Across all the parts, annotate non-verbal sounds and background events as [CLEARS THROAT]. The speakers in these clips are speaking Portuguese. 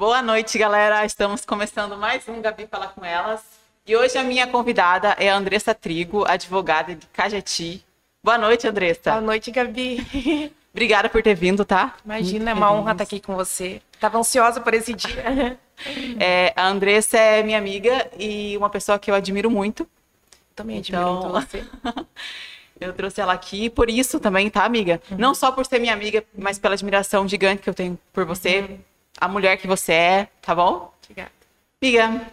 Boa noite, galera. Estamos começando mais um Gabi Falar com Elas. E hoje a minha convidada é a Andressa Trigo, advogada de Cajati. Boa noite, Andressa. Boa noite, Gabi. [LAUGHS] Obrigada por ter vindo, tá? Imagina, é uma honra estar aqui com você. Estava ansiosa por esse dia. [LAUGHS] É, a Andressa é minha amiga e uma pessoa que eu admiro muito. Também admiro então... muito você. [LAUGHS] eu trouxe ela aqui por isso também, tá, amiga? Uhum. Não só por ser minha amiga, mas pela admiração gigante que eu tenho por você, uhum. A mulher que você é, tá bom? Obrigada. Amiga,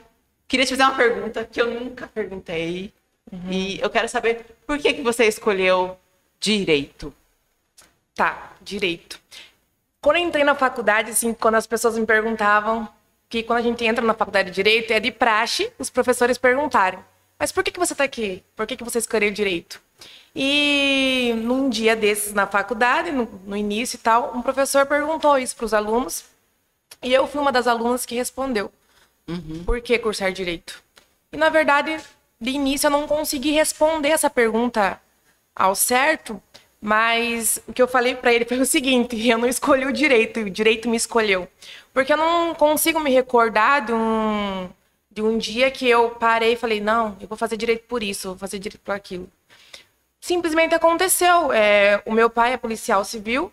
queria te fazer uma pergunta que eu nunca perguntei. Uhum. E eu quero saber por que, que você escolheu direito? Tá, direito. Quando eu entrei na faculdade, assim, quando as pessoas me perguntavam que quando a gente entra na faculdade de Direito, é de praxe os professores perguntarem: mas por que, que você está aqui? Por que, que você escolheu Direito? E num dia desses na faculdade, no, no início e tal, um professor perguntou isso para os alunos e eu fui uma das alunas que respondeu: uhum. por que cursar Direito? E na verdade, de início eu não consegui responder essa pergunta ao certo, mas o que eu falei para ele foi o seguinte: [LAUGHS] eu não escolhi o direito, o direito me escolheu. Porque eu não consigo me recordar de um, de um dia que eu parei e falei: não, eu vou fazer direito por isso, vou fazer direito por aquilo. Simplesmente aconteceu. É, o meu pai é policial civil,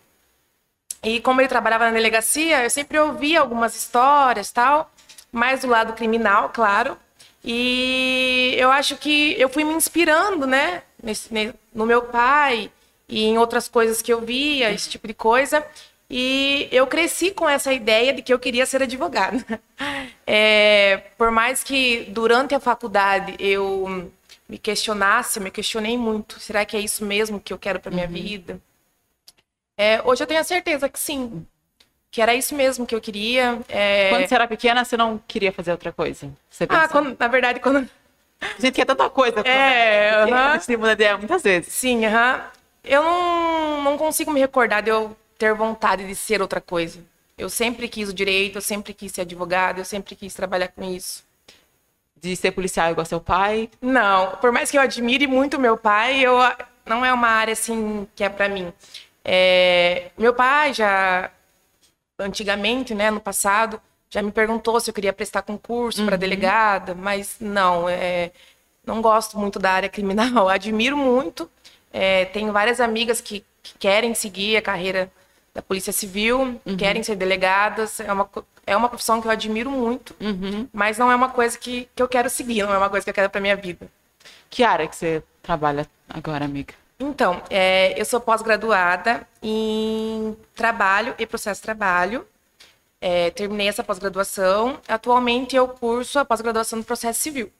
e como ele trabalhava na delegacia, eu sempre ouvia algumas histórias tal, mais do lado criminal, claro. E eu acho que eu fui me inspirando, né, nesse, no meu pai e em outras coisas que eu via, esse tipo de coisa. E eu cresci com essa ideia de que eu queria ser advogada. [LAUGHS] É, por mais que durante a faculdade eu me questionasse, eu me questionei muito. Será que é isso mesmo que eu quero para minha uhum. vida? É, hoje eu tenho a certeza que sim. Que era isso mesmo que eu queria. É... Quando você era pequena, você não queria fazer outra coisa? ah, quando, na verdade, quando. A gente quer tanta coisa. É, uh -huh. A gente muda ideia muitas vezes. Sim, aham. Uh -huh. Eu não, não consigo me recordar de eu ter vontade de ser outra coisa. Eu sempre quis o direito, eu sempre quis ser advogado, eu sempre quis trabalhar com isso. De ser policial igual seu pai? Não, por mais que eu admire muito meu pai, eu não é uma área assim que é para mim. É, meu pai já antigamente, né, no passado, já me perguntou se eu queria prestar concurso uhum. para delegada, mas não, é, não gosto muito da área criminal. [LAUGHS] Admiro muito, é, tenho várias amigas que, que, querem seguir a carreira da Polícia Civil, uhum. querem ser delegadas. É uma, é uma profissão que eu admiro muito, uhum. mas não é uma coisa que, que eu quero seguir, não é uma coisa que eu quero para minha vida. Que área que você trabalha agora, amiga? Então, é, eu sou pós-graduada em trabalho e processo de trabalho. É, terminei essa pós-graduação. Atualmente eu curso a pós-graduação no processo civil.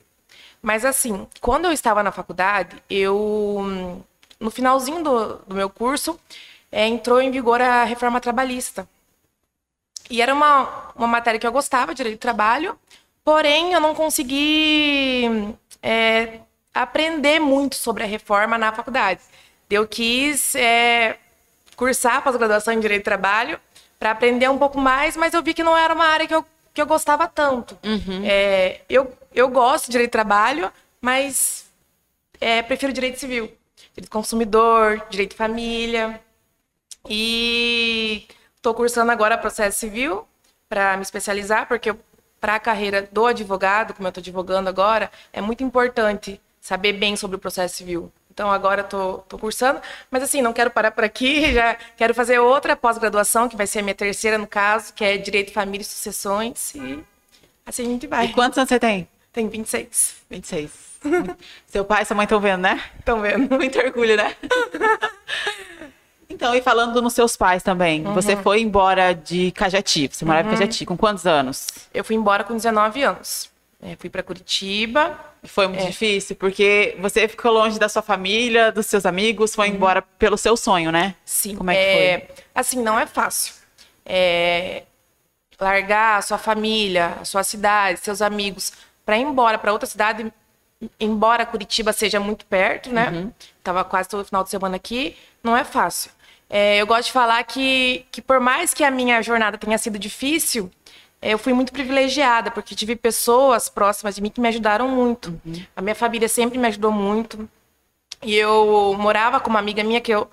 Mas assim, quando eu estava na faculdade, eu no finalzinho do, do meu curso, é, entrou em vigor a reforma trabalhista. E era uma, uma matéria que eu gostava, direito do trabalho, porém eu não consegui é, aprender muito sobre a reforma na faculdade. Eu quis é, cursar pós-graduação em direito do trabalho para aprender um pouco mais, mas eu vi que não era uma área que eu, que eu gostava tanto. Uhum. É, eu, eu gosto de direito do trabalho, mas é, prefiro direito civil direito consumidor, direito de família. E estou cursando agora processo civil para me especializar, porque para a carreira do advogado, como eu estou advogando agora, é muito importante saber bem sobre o processo civil. Então agora estou cursando, mas assim, não quero parar por aqui, [LAUGHS] já quero fazer outra pós-graduação, que vai ser a minha terceira no caso, que é Direito, Família e Sucessões, e assim a gente vai. E quantos anos você tem? Tenho 26. 26. [LAUGHS] Seu pai e sua mãe estão vendo, né? Estão vendo. [LAUGHS] Muito orgulho, né? então, e falando nos seus pais também, uhum. você foi embora de Cajati, você morava uhum. em Cajati, com quantos anos? Eu fui embora com 19 anos. É, fui para Curitiba. Foi muito é. difícil, porque você ficou longe da sua família, dos seus amigos, foi uhum. embora pelo seu sonho, né? Sim. Como é que é, foi? Assim, não é fácil. É, largar a sua família, a sua cidade, seus amigos, para ir embora para outra cidade embora Curitiba seja muito perto, né? Uhum. Tava quase todo final de semana aqui, não é fácil. É, eu gosto de falar que, que por mais que a minha jornada tenha sido difícil, eu fui muito privilegiada, porque tive pessoas próximas de mim que me ajudaram muito. Uhum. A minha família sempre me ajudou muito. E eu morava com uma amiga minha que eu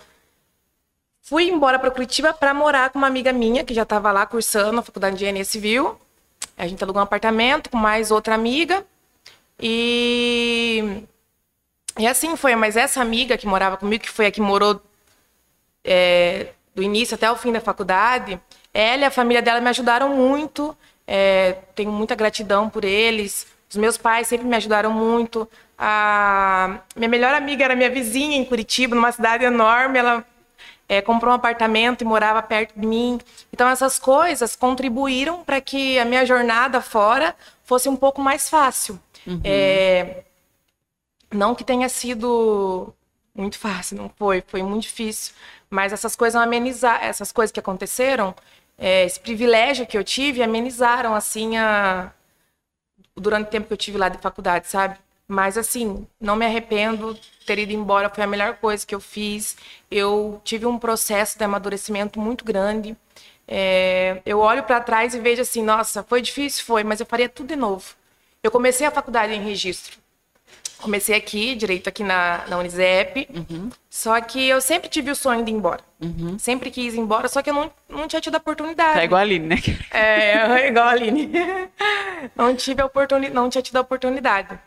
fui embora para Curitiba para morar com uma amiga minha que já estava lá cursando a faculdade de engenharia civil. A gente alugou um apartamento com mais outra amiga. E. E assim foi, mas essa amiga que morava comigo, que foi a que morou é, do início até o fim da faculdade, ela e a família dela me ajudaram muito. É, tenho muita gratidão por eles. Os meus pais sempre me ajudaram muito. A minha melhor amiga era minha vizinha em Curitiba, numa cidade enorme. Ela é, comprou um apartamento e morava perto de mim. Então, essas coisas contribuíram para que a minha jornada fora fosse um pouco mais fácil. Uhum. É, não que tenha sido muito fácil, não foi, foi muito difícil. Mas essas coisas amenizar, essas coisas que aconteceram, é, esse privilégio que eu tive, amenizaram assim a durante o tempo que eu tive lá de faculdade, sabe? Mas assim, não me arrependo ter ido embora, foi a melhor coisa que eu fiz. Eu tive um processo de amadurecimento muito grande. É, eu olho para trás e vejo assim, nossa, foi difícil, foi, mas eu faria tudo de novo. Eu comecei a faculdade em registro. Comecei aqui, direito aqui na, na Unisep. Uhum. Só que eu sempre tive o sonho de ir embora. Uhum. Sempre quis ir embora, só que eu não, não tinha tido a oportunidade. É igual a Aline, né? É, [LAUGHS] é igual a Aline. não, tive a oportunidade, não tinha tido a oportunidade.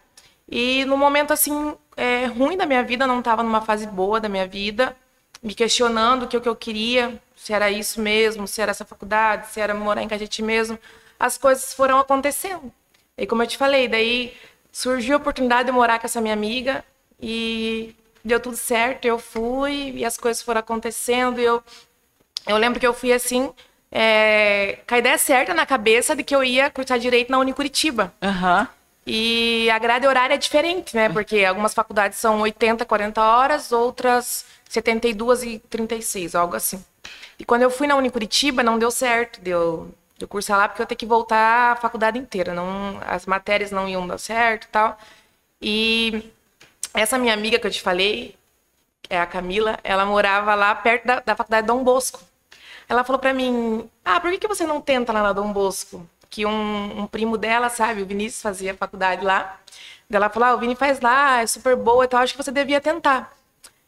E no momento, assim, é, ruim da minha vida, não estava numa fase boa da minha vida, me questionando o que, o que eu queria, se era isso mesmo, se era essa faculdade, se era morar em Cajeti mesmo. As coisas foram acontecendo. E como eu te falei, daí surgiu a oportunidade de morar com essa minha amiga e deu tudo certo, eu fui e as coisas foram acontecendo. Eu, eu lembro que eu fui assim, é, com a ideia certa na cabeça de que eu ia cursar direito na Unicuritiba. Uhum. E a grade horária é diferente, né? Porque algumas faculdades são 80, 40 horas, outras 72 e 36, algo assim. E quando eu fui na Unicuritiba, não deu certo, deu de cursar lá, porque eu tenho que voltar a faculdade inteira. Não, as matérias não iam dar certo e tal. E essa minha amiga que eu te falei, é a Camila, ela morava lá perto da, da faculdade Dom Bosco. Ela falou para mim: Ah, por que, que você não tenta lá na Dom Bosco? Que um, um primo dela, sabe, o Vinícius fazia faculdade lá. Ela falou: Ah, o Vini faz lá, é super boa e tal, acho que você devia tentar.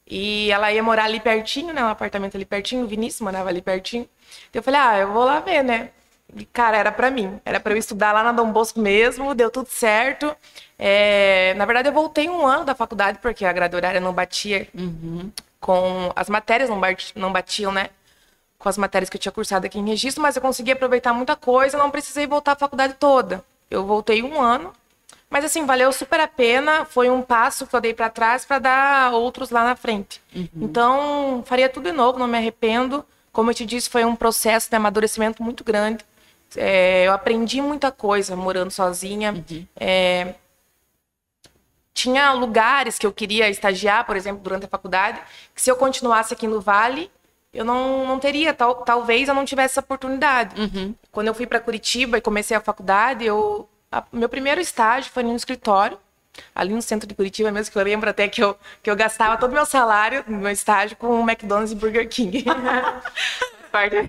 E ela ia morar ali pertinho, né? Um apartamento ali pertinho, o Vinícius morava ali pertinho. Eu falei: Ah, eu vou lá ver, né? E, cara, era para mim. Era para eu estudar lá na Dom Bosco mesmo, deu tudo certo. É, na verdade, eu voltei um ano da faculdade, porque a grade horária não batia uhum. com. As matérias não, não batiam, né? Com as matérias que eu tinha cursado aqui em registro, mas eu consegui aproveitar muita coisa, não precisei voltar a faculdade toda. Eu voltei um ano, mas assim, valeu super a pena. Foi um passo que eu dei para trás para dar outros lá na frente. Uhum. Então, faria tudo de novo, não me arrependo. Como eu te disse, foi um processo de amadurecimento muito grande. É, eu aprendi muita coisa morando sozinha. Uhum. É, tinha lugares que eu queria estagiar, por exemplo, durante a faculdade, que se eu continuasse aqui no Vale, eu não, não teria, tal, talvez eu não tivesse essa oportunidade. Uhum. Quando eu fui para Curitiba e comecei a faculdade, eu, a, meu primeiro estágio foi no escritório, ali no centro de Curitiba mesmo, que eu lembro até que eu, que eu gastava todo o meu salário no meu estágio com McDonald's e Burger King. [LAUGHS]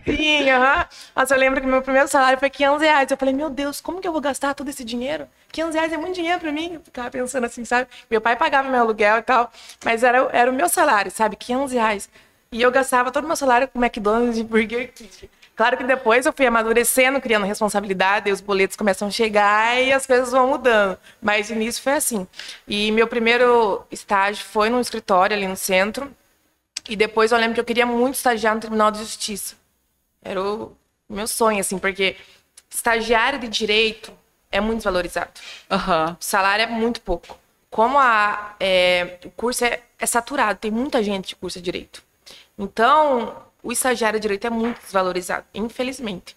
Sim, aham. Mas eu lembro que meu primeiro salário foi 500 reais. Eu falei, meu Deus, como que eu vou gastar todo esse dinheiro? 500 reais é muito dinheiro pra mim. Eu ficava pensando assim, sabe? Meu pai pagava meu aluguel e tal, mas era, era o meu salário, sabe? 500 reais. E eu gastava todo o meu salário com McDonald's e Burger King. Claro que depois eu fui amadurecendo, criando responsabilidade, e os boletos começam a chegar e as coisas vão mudando. Mas o início foi assim. E meu primeiro estágio foi num escritório ali no centro. E depois eu lembro que eu queria muito estagiar no Tribunal de Justiça. Era o meu sonho, assim, porque estagiário de direito é muito desvalorizado. Uhum. O salário é muito pouco. Como a, é, o curso é, é, saturado, tem muita gente que cursa direito. Então, o estagiário de direito é muito desvalorizado, infelizmente.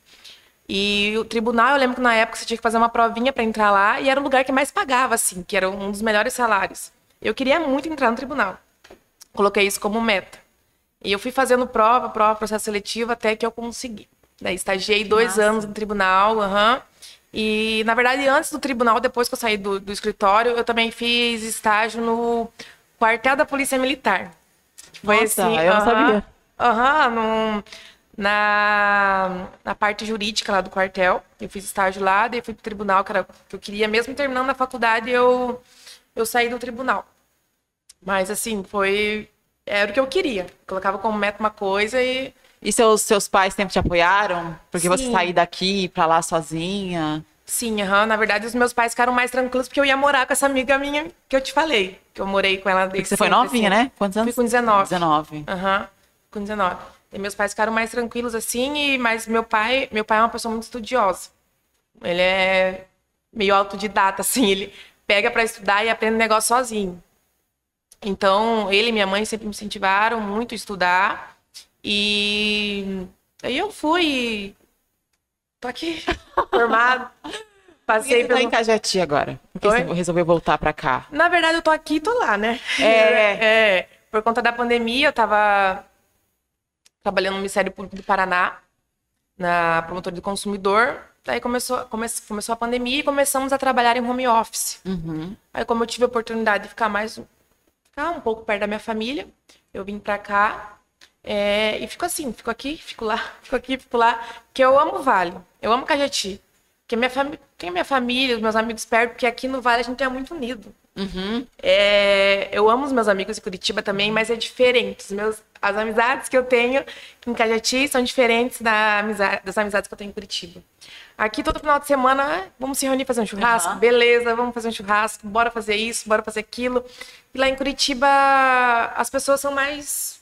E o tribunal, eu lembro que na época você tinha que fazer uma provinha para entrar lá e era o lugar que mais pagava, assim, que era um dos melhores salários. Eu queria muito entrar no tribunal. Coloquei isso como meta. E eu fui fazendo prova, prova, processo seletivo, até que eu consegui. Daí estagiei dois anos no tribunal, uhum. E, na verdade, antes do tribunal, depois que eu saí do, do escritório, eu também fiz estágio no quartel da Polícia Militar. Foi Nossa, assim. Eu não sabia. Aham, na, na parte jurídica lá do quartel. Eu fiz estágio lá, daí fui pro tribunal, que, era, que eu queria, mesmo terminando a faculdade, eu, eu saí do tribunal. Mas, assim, foi era o que eu queria. Colocava como meta uma coisa e. E seus, seus pais sempre te apoiaram? Porque Sim. você sair daqui para lá sozinha? Sim, aham. na verdade os meus pais ficaram mais tranquilos porque eu ia morar com essa amiga minha que eu te falei. Que eu morei com ela desde Porque você foi sempre, novinha, assim. né? Quantos anos? Fui com 19. 19. Aham, com 19. E meus pais ficaram mais tranquilos assim, e, mas meu pai, meu pai é uma pessoa muito estudiosa. Ele é meio autodidata, [LAUGHS] assim, ele pega pra estudar e aprende o negócio sozinho. Então, ele e minha mãe sempre me incentivaram muito a estudar. E aí eu fui. Tô aqui, [LAUGHS] formado. Passei tá pelo. em Cajati agora? Por que Oi? você resolveu voltar pra cá? Na verdade, eu tô aqui e tô lá, né? [LAUGHS] É. É, Por conta da pandemia, eu tava trabalhando no Ministério Público do Paraná, na promotoria do consumidor. Daí começou, come, começou a pandemia e começamos a trabalhar em home office. Uhum. Aí, como eu tive a oportunidade de ficar mais ficar um pouco perto da minha família, eu vim pra cá. é, e fico assim, fico aqui, fico lá, [LAUGHS] fico aqui, fico lá. Porque eu amo o Vale, eu amo Cajati. Porque minha fami... tem minha família, os meus amigos perto, porque aqui no Vale a gente é muito unido. Uhum. É, eu amo os meus amigos de Curitiba também, mas é diferente. Os meus, as amizades que eu tenho em Cajati são diferentes da amiza- das amizades que eu tenho em Curitiba. Aqui todo final de semana, vamos se reunir fazer um churrasco? Aham. Beleza, vamos fazer um churrasco, bora fazer isso, bora fazer aquilo. E lá em Curitiba as pessoas são mais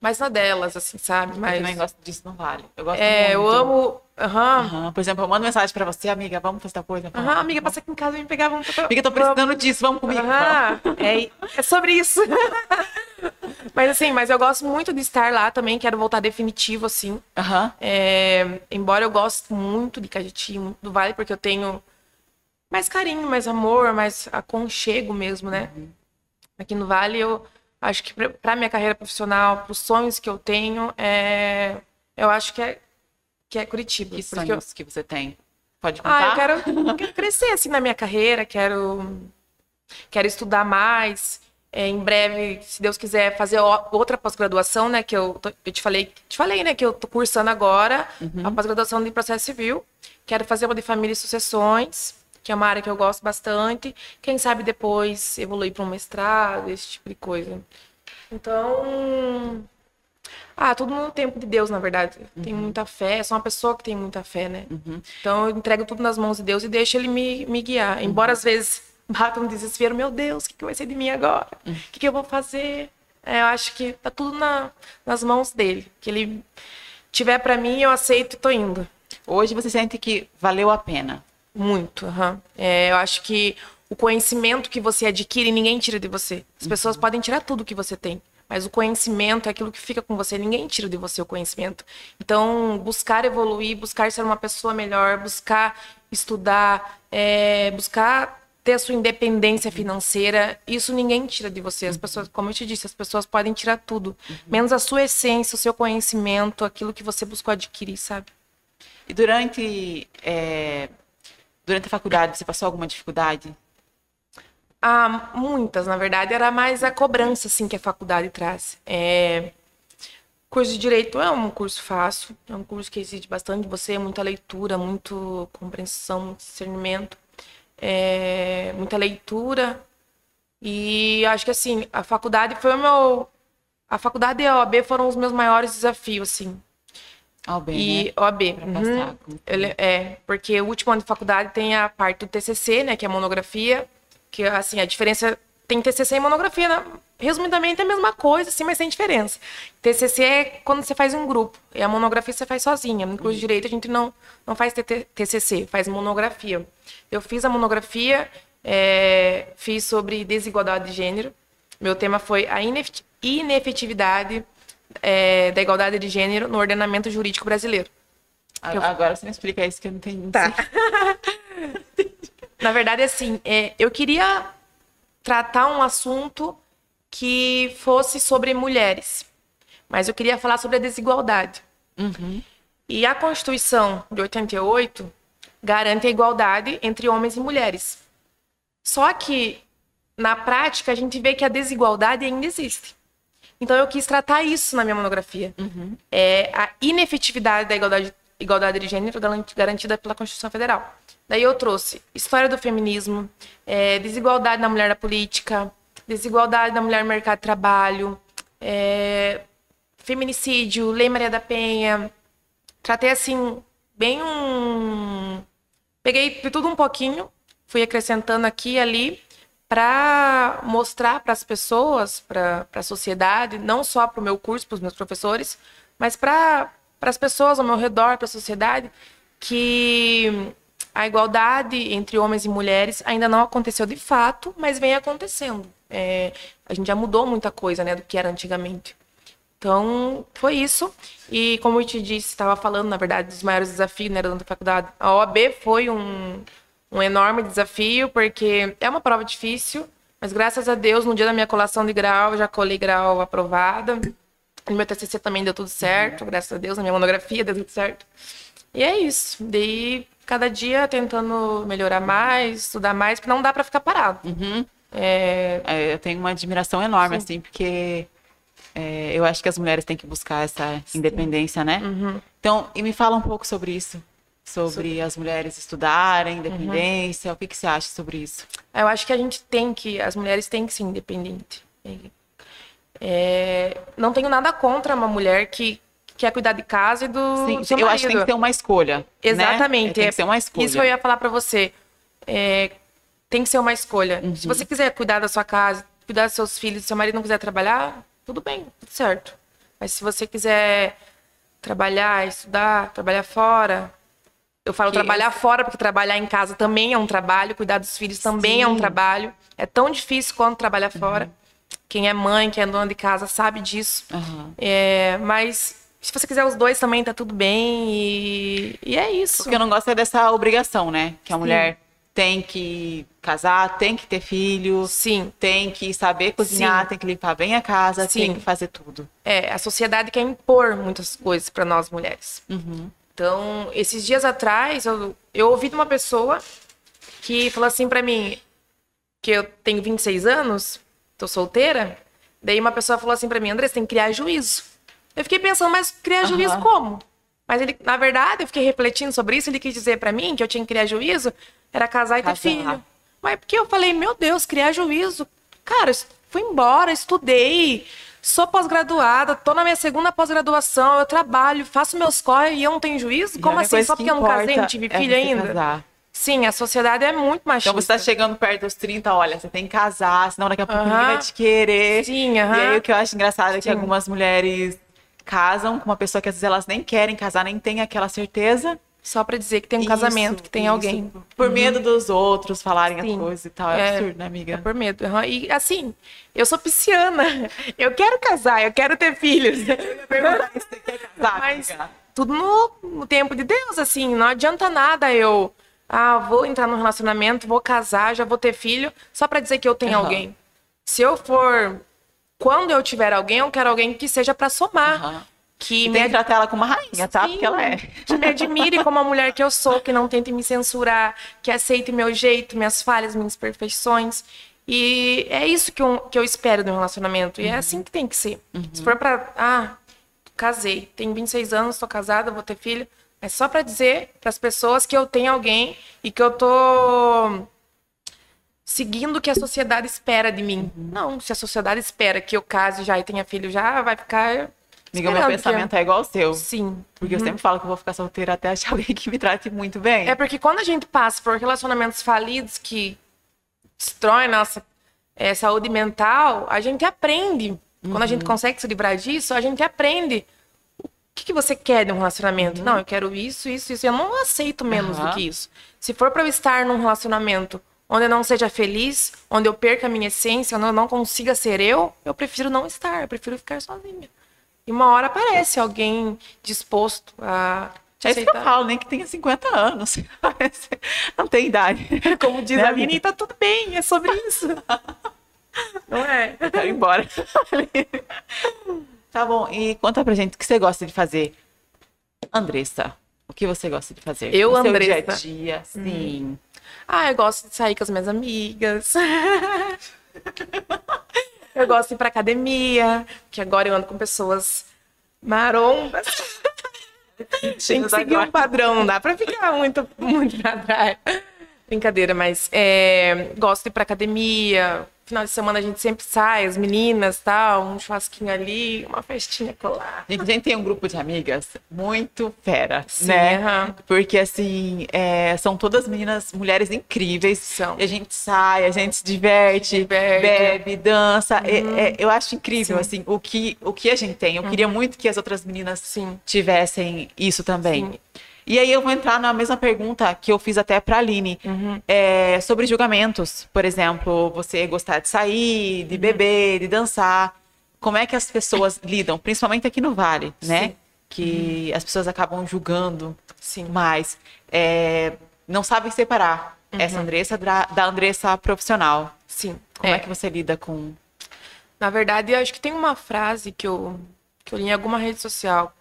mais na delas, assim, sabe? Eu Mais, também gosto disso no Vale. Eu gosto é, eu muito. amo. Aham. Aham. Por exemplo, eu mando mensagem pra você, amiga, vamos fazer tal coisa. Aham, amiga, passa aqui em casa e me pegar. Vamos, Amiga, tô precisando disso, vamos comigo. Aham, é, é sobre isso. [LAUGHS] mas assim, mas eu gosto muito de estar lá também, quero voltar definitivo, assim. Aham. É, embora eu goste muito de Cajati, muito do Vale, porque eu tenho mais carinho, mais amor, mais aconchego mesmo, né? Aqui no Vale, eu acho que pra- pra minha carreira profissional, pros sonhos que eu tenho, é, eu acho que é, que é Curitiba. Que porque eu- sonhos que você tem? Pode ah, contar? eu quero, quero [LAUGHS] crescer assim na minha carreira, quero, quero estudar mais. É, em breve, se Deus quiser, fazer outra pós-graduação, né? Que eu, tô- eu te falei, te falei, né? Que eu tô cursando agora a pós-graduação de processo civil. Quero fazer uma de família e sucessões, que é uma área que eu gosto bastante. Quem sabe depois evoluir para um mestrado, esse tipo de coisa. Então, ah, tudo no tempo de Deus, na verdade. Tenho muita fé, sou uma pessoa que tem muita fé, né? Então eu entrego tudo nas mãos de Deus e deixo ele me, me guiar. Embora às vezes [LAUGHS] bata um desespero, meu Deus, o que, que vai ser de mim agora? O que, que eu vou fazer? É, eu acho que tá tudo na- nas mãos dele. Que ele tiver pra mim, eu aceito e tô indo. Hoje você sente que valeu a pena. Muito, aham. É, eu acho que o conhecimento que você adquire, ninguém tira de você. As pessoas podem tirar tudo que você tem, mas o conhecimento é aquilo que fica com você. Ninguém tira de você o conhecimento. Então, buscar evoluir, buscar ser uma pessoa melhor, buscar estudar, é, buscar ter a sua independência financeira, isso ninguém tira de você. As pessoas, como eu te disse, as pessoas podem tirar tudo, menos a sua essência, o seu conhecimento, aquilo que você buscou adquirir, sabe? E durante, é, durante a faculdade, você passou alguma dificuldade? Ah, muitas, na verdade, era mais a cobrança assim que a faculdade traz. É... Curso de direito é um curso fácil, é um curso que exige bastante de você, muita leitura, muito compreensão, muito discernimento, é... muita leitura. E acho que assim, a faculdade foi o meu a faculdade e a OAB foram os meus maiores desafios, assim. Bem, E né? OAB. Uhum. Ele- é, porque o último ano de faculdade tem a parte do TCC, né, que é a monografia, que assim, a diferença tem TCC e monografia, né? resumidamente é a mesma coisa, assim, mas tem diferença. TCC é quando você faz um grupo, e a monografia você faz sozinha. No curso de direito a gente não não faz TCC, faz monografia. Eu fiz a monografia, é, fiz sobre desigualdade de gênero. Meu tema foi a inefet- inefetividade é, da igualdade de gênero no ordenamento jurídico brasileiro. Agora você me explica isso que eu não entendi. Tá. [LAUGHS] [LAUGHS] Na verdade, assim, é, eu queria tratar um assunto que fosse sobre mulheres, mas eu queria falar sobre a desigualdade. Uhum. E a Constituição de 88 garante a igualdade entre homens e mulheres. Só que, na prática, a gente vê que a desigualdade ainda existe. Então, eu quis tratar isso na minha monografia. É a inefetividade da igualdade, igualdade de gênero garan- garantida pela Constituição Federal. Daí eu trouxe história do feminismo, é, desigualdade da mulher na política, desigualdade da mulher no mercado de trabalho, é, feminicídio, Lei Maria da Penha. Tratei, assim, bem um, peguei de tudo um pouquinho, fui acrescentando aqui e ali para mostrar para as pessoas, para a sociedade, não só para o meu curso, para os meus professores, mas para as pessoas ao meu redor, para a sociedade, que a igualdade entre homens e mulheres ainda não aconteceu de fato, mas vem acontecendo. É, a gente já mudou muita coisa né, do que era antigamente. Então, foi isso. E como eu te disse, estava falando, na verdade, dos maiores desafios né, da faculdade. A OAB foi um, um enorme desafio, porque é uma prova difícil, mas graças a Deus, no dia da minha colação de grau, eu já colei grau aprovada. No meu TCC também deu tudo certo, graças a Deus, na minha monografia deu tudo certo. E é isso. Daí, cada dia tentando melhorar mais, estudar mais, porque não dá para ficar parado. Uhum. É... É, eu tenho uma admiração enorme, Sim. assim, porque é, eu acho que as mulheres têm que buscar essa independência, né? Uhum. Então, e me fala um pouco sobre isso. Sobre, sobre... as mulheres estudarem, independência. Uhum. O que, que você acha sobre isso? Eu acho que a gente tem que, as mulheres têm que ser independentes. É, não tenho nada contra uma mulher que quer cuidar de casa e do, Sim, do eu marido. acho que tem que ter uma escolha. Né? Exatamente. Né? Tem que ser uma escolha. Isso eu ia falar para você. É, tem que ser uma escolha. Uhum. Se você quiser cuidar da sua casa, cuidar dos seus filhos, se seu marido não quiser trabalhar, tudo bem, tudo certo. Mas se você quiser trabalhar, estudar, trabalhar fora, eu falo que trabalhar esse... fora porque trabalhar em casa também é um trabalho, cuidar dos filhos também Sim. é um trabalho. É tão difícil quanto trabalhar uhum. fora. Quem é mãe, quem é dona de casa sabe disso. Uhum. É, mas se você quiser os dois também, tá tudo bem. E, e é isso. O que eu não gosto é dessa obrigação, né? Que a Sim. mulher tem que casar, tem que ter filhos, sim, tem que saber cozinhar, sim. tem que limpar bem a casa, sim. tem que fazer tudo. É, a sociedade quer impor muitas coisas para nós mulheres. Uhum. Então, esses dias atrás, eu, eu ouvi de uma pessoa que falou assim para mim que eu tenho 26 anos, tô solteira. Daí uma pessoa falou assim para mim, André, você tem que criar juízo. Eu fiquei pensando, mas criar uhum. juízo como? Mas ele, na verdade, eu fiquei refletindo sobre isso, ele quis dizer para mim que eu tinha que criar juízo era casar e ter filho. Mas porque eu falei, meu Deus, criar juízo. Cara, fui embora, estudei, sou pós-graduada, tô na minha segunda pós-graduação, eu trabalho, faço meus corre e eu não tenho juízo? Como assim? Só porque eu não casei, não tive é filho ainda? Casar. Sim, a sociedade é muito machista. Então você tá chegando perto dos 30, olha, você tem que casar, senão daqui a pouco uh -huh. ninguém vai te querer. Sim, uh -huh. E aí o que eu acho engraçado é que Sim. algumas mulheres casam com uma pessoa que às vezes elas nem querem casar, nem têm aquela certeza. Só para dizer que tem um isso, casamento, que tem isso. alguém. Por uhum. medo dos outros falarem Sim. as coisas e tal. É, é, absurdo, né, amiga? É por medo. Uhum. E assim, eu sou pisciana. Eu quero casar, eu quero ter filhos. Eu ia perguntar se você quer casar. Mas amiga. tudo no, no, tempo de Deus, assim. Não adianta nada eu. Ah, vou entrar num relacionamento, vou casar, já vou ter filho, só para dizer que eu tenho uhum. alguém. Se eu for. Quando eu tiver alguém, eu quero alguém que seja para somar que me tratar ela como uma rainha, tá? Sim, Porque ela é. Que me admire como a mulher que eu sou, que não tente me censurar, que aceite meu jeito, minhas falhas, minhas perfeições. E é isso que eu, que eu espero do relacionamento. E uhum. é assim que tem que ser. Uhum. Se for pra. Ah, casei, tenho 26 anos, tô casada, vou ter filho. É só para dizer para as pessoas que eu tenho alguém e que eu tô seguindo o que a sociedade espera de mim. Uhum. Não, se a sociedade espera que eu case já e tenha filho já, vai ficar Amiga, meu pensamento é igual ao seu. Sim. Porque uhum. eu sempre falo que eu vou ficar solteira até achar alguém que me trate muito bem. É porque quando a gente passa por relacionamentos falidos que destroem nossa é, saúde mental, a gente aprende. Uhum. Quando a gente uhum. consegue se livrar disso, a gente aprende. O que, que você quer de um relacionamento? Uhum. Não, eu quero isso, isso, isso. Eu não aceito menos do que isso. Se for para eu estar num relacionamento onde eu não seja feliz, onde eu perca a minha essência, onde eu não consiga ser eu, eu prefiro não estar, eu prefiro ficar sozinha. E uma hora aparece alguém disposto a. É isso que eu falo, nem que tenha 50 anos. [LAUGHS] Não tem idade. [LAUGHS] Como diz né, a Vini, tá tudo bem, é sobre isso. [LAUGHS] Não é? Eu quero ir embora. tá bom, e conta pra gente o que você gosta de fazer. Andressa, o que você gosta de fazer? Eu, no Andressa. Seu dia a dia, sim. Hum. Ah, eu gosto de sair com as minhas amigas. [LAUGHS] Eu gosto de ir pra academia, que agora eu ando com pessoas marombas. Tem que seguir um padrão, não dá pra ficar muito, muito pra trás. Brincadeira, mas é, gosto de ir pra academia, final de semana a gente sempre sai, as meninas, tal, um churrasquinho ali, uma festinha colar. A gente tem um grupo de amigas muito fera, Sim, né? Porque, assim, é, são todas meninas, mulheres incríveis. São. E a gente sai, a gente se diverte, diverte. bebe, dança. É- é- eu acho incrível, Sim. assim, o que, o que a gente tem. Eu queria muito que as outras meninas Sim. tivessem isso também. Sim. E aí eu vou entrar na mesma pergunta que eu fiz até pra Aline. Uhum. É, sobre julgamentos. Por exemplo, você gostar de sair, Uhum. de beber, de dançar. Como é que as pessoas [LAUGHS] lidam? Principalmente aqui no Vale, né? Sim. Uhum. Que as pessoas acabam julgando Sim. mais. É, não sabem separar essa Andressa da, da Andressa profissional. Sim. Como é. É. que você lida com... Na verdade, eu acho que tem uma frase que eu, que eu li em alguma rede social.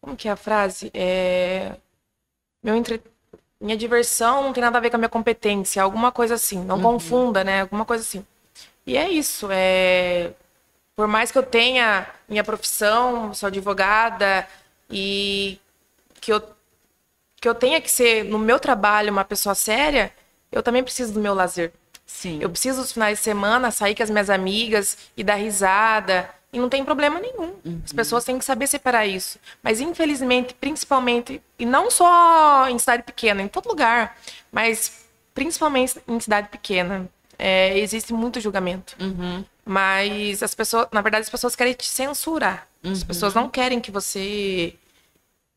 Como que é a frase? É... Meu entre... Minha diversão não tem nada a ver com a minha competência, alguma coisa assim. Não confunda, né? Alguma coisa assim. E é isso. É... Por mais que eu tenha minha profissão, sou advogada, e que eu, que eu tenha que ser, no meu trabalho, uma pessoa séria, eu também preciso do meu lazer. Sim. Eu preciso dos finais de semana sair com as minhas amigas e dar risada. E não tem problema nenhum. As pessoas têm que saber separar isso. Mas, infelizmente, principalmente, e não só em cidade pequena, em todo lugar, mas principalmente em cidade pequena, é, existe muito julgamento. Uhum. Mas as pessoas, na verdade, as pessoas querem te censurar. As pessoas não querem que você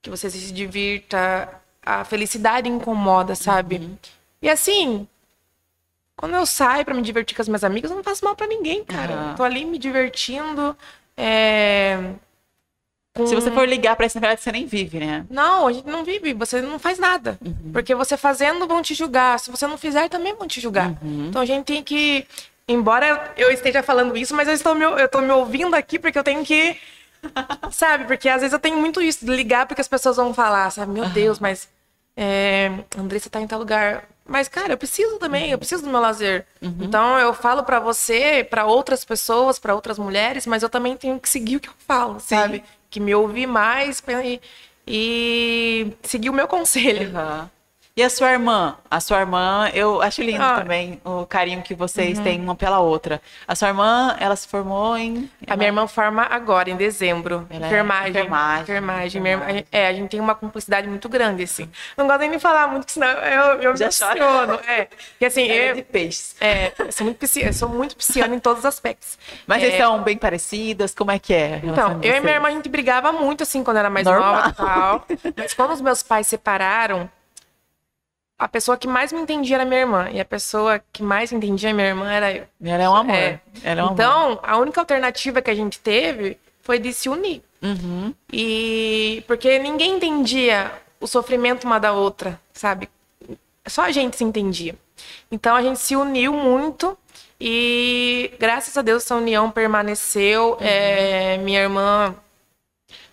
que você se divirta. A felicidade incomoda, sabe? E assim, quando eu saio pra me divertir com as minhas amigas, eu não faço mal pra ninguém, cara. Aham. Eu tô ali me divertindo. é, com- Se você for ligar pra isso, na verdade, você nem vive, né? Não, a gente não vive, você não faz nada. Porque você fazendo vão te julgar. Se você não fizer, também vão te julgar. Então a gente tem que. Embora eu esteja falando isso, mas eu estou me, eu estou me ouvindo aqui porque eu tenho que. [LAUGHS] Sabe? Porque às vezes eu tenho muito isso, de ligar porque as pessoas vão falar, sabe? Meu Deus, mas. É, Andressa tá em tal lugar. Mas, cara, eu preciso também, eu preciso do meu lazer. Então eu falo pra você, pra outras pessoas, pra outras mulheres, mas eu também tenho que seguir o que eu falo, sabe? Que me ouvir mais e, e seguir o meu conselho. Aham. E a sua irmã? A sua irmã, eu acho lindo Ah. também o carinho que vocês têm uma pela outra. A sua irmã, ela se formou em. A minha irmã forma agora, em dezembro. Ela é enfermagem. enfermagem, Enfermagem. Enfermagem. é, a gente tem uma cumplicidade muito grande, assim. Não gosto nem de falar muito, senão eu, eu me Já emociono. É. Assim, Ela é eu, de peixes. é, eu sou muito pisci- eu sou muito pisciana em todos os aspectos. Mas É, vocês são bem parecidas? Como é que é? Então, eu e minha irmã, a gente brigava muito, assim, quando era mais Normal. nova e tal. Mas quando os meus pais separaram, a pessoa que mais me entendia era minha irmã. E a pessoa que mais entendia minha irmã era eu. Ela é um amor. É. Ela é um amor. então, a única alternativa que a gente teve foi de se unir. Uhum. E porque ninguém entendia o sofrimento uma da outra, sabe? Só a gente se entendia. Então a gente se uniu muito e graças a Deus essa união permaneceu. É, minha irmã,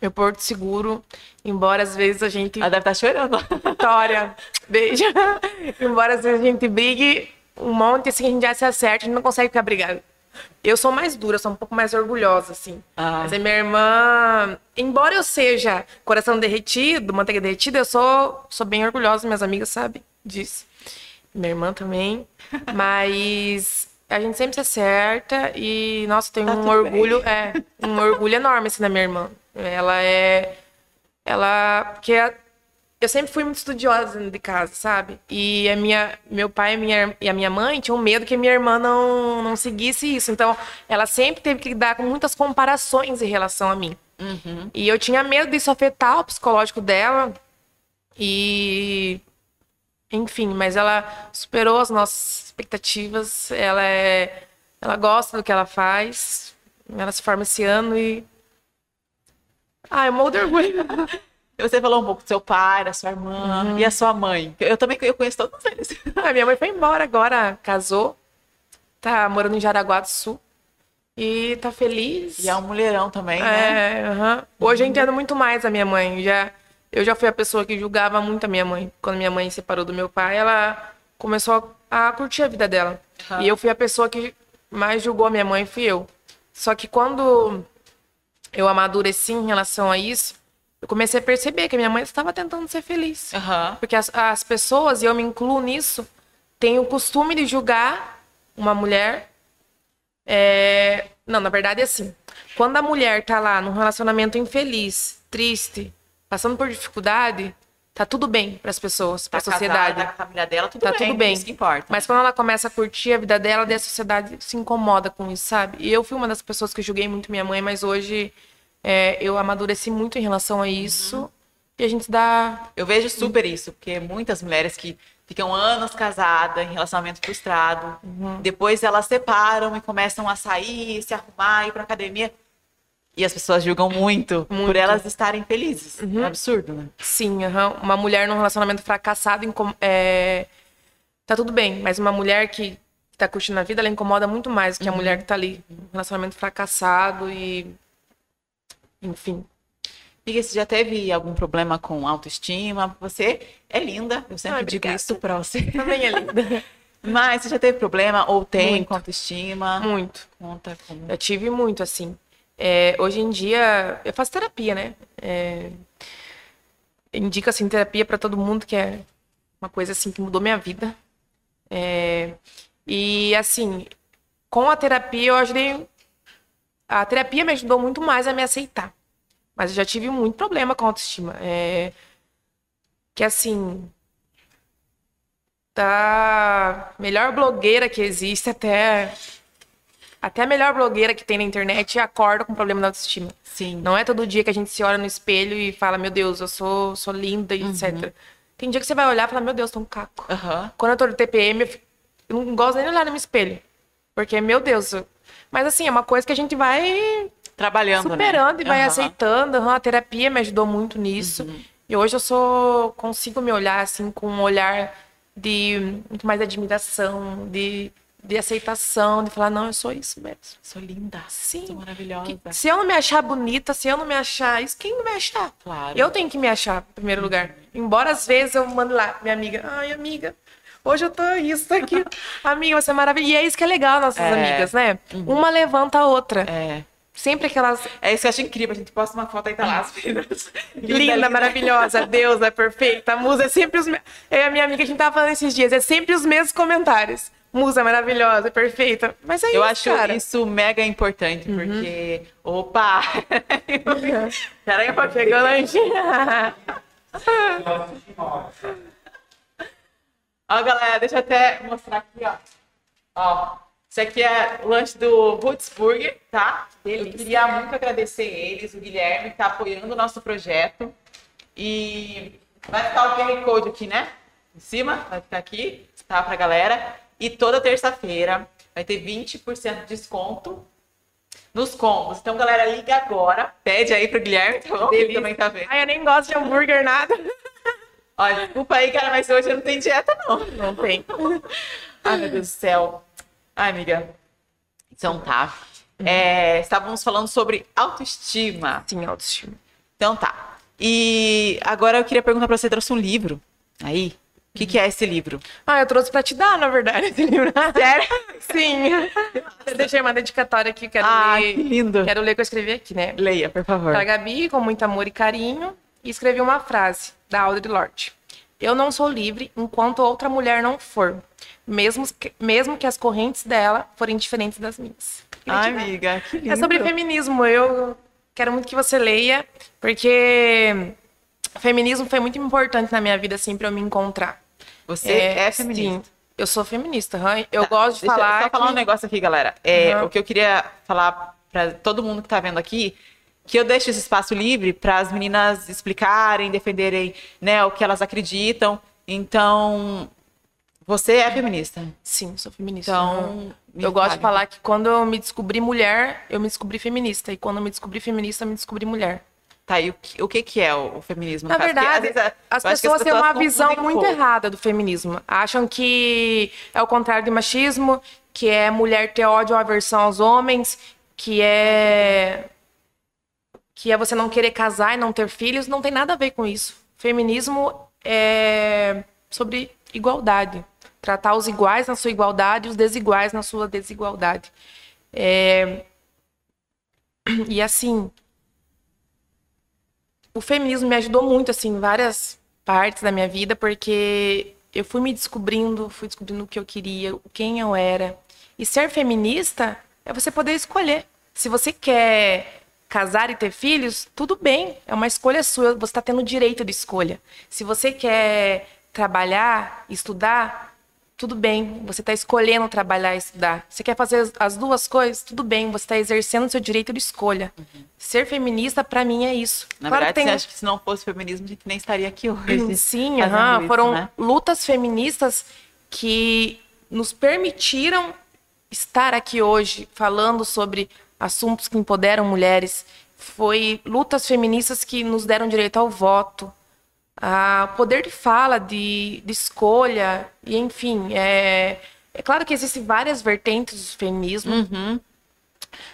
meu porto seguro, embora às vezes a gente Ela deve estar chorando. Vitória, beijo. Embora às vezes a gente brigue um monte, assim, a gente já se acerta, a gente não consegue ficar brigado. Eu sou mais dura, sou um pouco mais orgulhosa, assim. Ah. Mas a minha irmã, embora eu seja coração derretido, manteiga derretida, eu sou, sou bem orgulhosa, minhas amigas sabem disso. Minha irmã também. Mas a gente sempre se acerta e, nossa, tem Tá um orgulho, é, um orgulho enorme, assim, da minha irmã. Ela é ela porque a- eu sempre fui muito estudiosa dentro de casa, sabe? E a minha, meu pai e, minha, e a minha mãe tinham medo que a minha irmã não, não seguisse isso. Então, ela sempre teve que lidar com muitas comparações em relação a mim. E eu tinha medo disso afetar o psicológico dela. E. Enfim, mas ela superou as nossas expectativas. Ela é. Ela gosta do que ela faz. Ela se forma esse ano e. Ah, eu morro de orgulho. Você falou um pouco do seu pai, da sua irmã Uhum. e a sua mãe. Eu também eu conheço todos eles. A [LAUGHS] minha mãe foi embora agora, casou. Tá morando em Jaraguá do Sul. E tá feliz. E é um mulherão também, né? É, aham. Hoje eu entendo muito mais a minha mãe. Já, eu já fui a pessoa que julgava muito a minha mãe. Quando minha mãe se separou do meu pai, ela começou a, curtir a vida dela. Aham. E eu fui a pessoa que mais julgou a minha mãe, fui eu. Só que quando eu amadureci em relação a isso, eu comecei a perceber que a minha mãe estava tentando ser feliz. Aham. Porque as, as pessoas, e eu me incluo nisso, têm o costume de julgar uma mulher É... Não, na verdade é assim. Quando a mulher tá lá num relacionamento infeliz, triste, passando por dificuldade, tá tudo bem para as pessoas, para a Tá sociedade. casada, com a família dela, tudo tá bem. tudo bem. Isso que importa. Mas quando ela começa a curtir a vida dela, daí a sociedade se incomoda com isso, sabe? E eu fui uma das pessoas que julguei muito minha mãe, mas hoje é, eu amadureci muito em relação a isso. E a gente dá. Eu vejo super isso, porque muitas mulheres que ficam anos casadas, em relacionamento frustrado, Uhum. depois elas separam e começam a sair, se arrumar, ir pra academia. E as pessoas julgam muito, por Muito. Uhum. elas estarem felizes. É absurdo, né? Sim, aham. uma mulher num relacionamento fracassado é, tá tudo bem, mas uma mulher que tá curtindo a vida, ela incomoda muito mais que a mulher que tá ali. Um relacionamento fracassado e. Enfim. Amiga, você já teve algum problema com autoestima? Você é linda, eu sempre Ai, digo isso pra você. Também é linda. [LAUGHS] Mas você já teve problema ou tem Muito. com autoestima? muito. Conta como. Eu tive muito, assim. É, hoje em dia, eu faço terapia, né? É, indico, assim, terapia pra todo mundo, que é uma coisa, assim, que mudou minha vida. É, e, assim, com a terapia, eu ajudei... A terapia me ajudou muito mais a me aceitar. Mas eu já tive muito problema com a autoestima. É, que, assim... Da melhor blogueira que existe até até a melhor blogueira que tem na internet acorda com problema da autoestima. Sim. Não é todo dia que a gente se olha no espelho e fala, meu Deus, eu sou, sou linda e etc. Tem dia que você vai olhar e falar, meu Deus, tô um caco. Aham. Quando eu tô no TPM, eu, fico- eu não gosto nem de olhar no meu espelho. Porque, meu Deus. eu- Mas assim, é uma coisa que a gente vai Trabalhando, superando né? e vai Aham. aceitando. Aham, A terapia me ajudou muito nisso. E hoje eu sou consigo me olhar assim com um olhar de muito mais admiração, de, de aceitação, de falar, não, eu sou isso mesmo. Sou linda. Sim. Sou maravilhosa. Que- se eu não me achar bonita, se eu não me achar isso, quem vai achar? Claro. Eu tenho que me achar, em primeiro lugar. Embora às vezes eu mando lá, minha amiga, ai, amiga, hoje eu tô isso, aqui. [LAUGHS] amiga, você é maravilhosa. E é isso que é legal, nossas É. amigas, né? Uma levanta a outra. É. Sempre aquelas. É isso que eu acho incrível. A gente posta uma foto aí, tá lá as meninas. [LAUGHS] Linda, maravilhosa, deusa, perfeita, musa, é sempre os mesmos. Eu e a minha amiga, a gente tava falando esses dias, é sempre os mesmos comentários. Musa maravilhosa, perfeita. Mas é Eu isso, acho cara. isso mega importante, porque. Opa! [LAUGHS] Pouquinho. Chegou lanchinha. [LAUGHS] Ó, galera, deixa eu até mostrar aqui, ó. Ó, isso aqui é o lanche do Roots Burger, tá? Eu queria muito agradecer eles, o Guilherme, que tá apoiando o nosso projeto. E vai ficar o QR Code aqui, né? Em cima, vai ficar aqui, tá? Pra galera. E toda terça-feira vai ter 20% de desconto nos combos. Então, galera, liga agora. Pede aí pro Guilherme, tá bom? Ele também tá vendo. Ai, eu nem gosto de hambúrguer, nada. [LAUGHS] Olha, desculpa aí, cara, mas hoje eu não tenho dieta, não. Não tem. Ai, meu Deus do céu. Ai, amiga. Então tá. É, estávamos falando sobre autoestima. Sim, autoestima. Então tá. E agora eu queria perguntar pra você, trouxe um livro aí. O que, que é esse livro? Ah, eu trouxe pra te dar, na verdade, esse livro. [LAUGHS] Sério? Sim. Eu [LAUGHS] deixei uma dedicatória aqui, quero Ah, ler. que lindo. Quero ler o que eu escrevi aqui, né? Leia, por favor. Pra Gabi, com muito amor e carinho, e escrevi uma frase da Audre Lorde. Eu não sou livre enquanto outra mulher não for, mesmo que, mesmo que as correntes dela forem diferentes das minhas. Ai, amiga, que lindo. É sobre feminismo. Eu quero muito que você leia, porque o feminismo foi muito importante na minha vida, assim, pra eu me encontrar. Você é, feminista. Sim, eu sou feminista. aham. Eu Tá, gosto de deixa eu falar. só falar que- um negócio aqui, galera. É, Uhum. O que eu queria falar pra todo mundo que tá vendo aqui, que eu deixo esse espaço livre para as meninas explicarem, defenderem né, o que elas acreditam. Então, você é feminista. Sim, sou feminista. Então, eu gosto de falar que quando eu me descobri mulher, eu me descobri feminista. E quando eu me descobri feminista, eu me descobri mulher. Tá, e o que, o que que é o, o feminismo? Na verdade, vezes, as acho que pessoas têm uma visão muito errada do feminismo. Acham que é o contrário do machismo, que é mulher ter ódio ou aversão aos homens, que é que é você não querer casar e não ter filhos. Não tem nada a ver com isso. Feminismo é sobre igualdade. Tratar os iguais na sua igualdade e os desiguais na sua desigualdade. É, E assim, o feminismo me ajudou muito, assim, em várias partes da minha vida, porque eu fui me descobrindo, fui descobrindo o que eu queria, quem eu era. E ser feminista é você poder escolher. Se você quer casar e ter filhos, tudo bem, é uma escolha sua, você está tendo direito de escolha. Se você quer trabalhar, estudar, tudo bem, você está escolhendo trabalhar e estudar. Você quer fazer as duas coisas, tudo bem, você está exercendo o seu direito de escolha. Uhum. Ser feminista, para mim, é isso. Na claro verdade, tem... você acha que se não fosse feminismo, a gente nem estaria aqui hoje. Sim, uhum, foram né? lutas feministas que nos permitiram estar aqui hoje falando sobre assuntos que empoderam mulheres. Foi lutas feministas que nos deram direito ao voto, a poder de fala, de, de escolha, e enfim, é, é claro que existem várias vertentes do feminismo, uhum.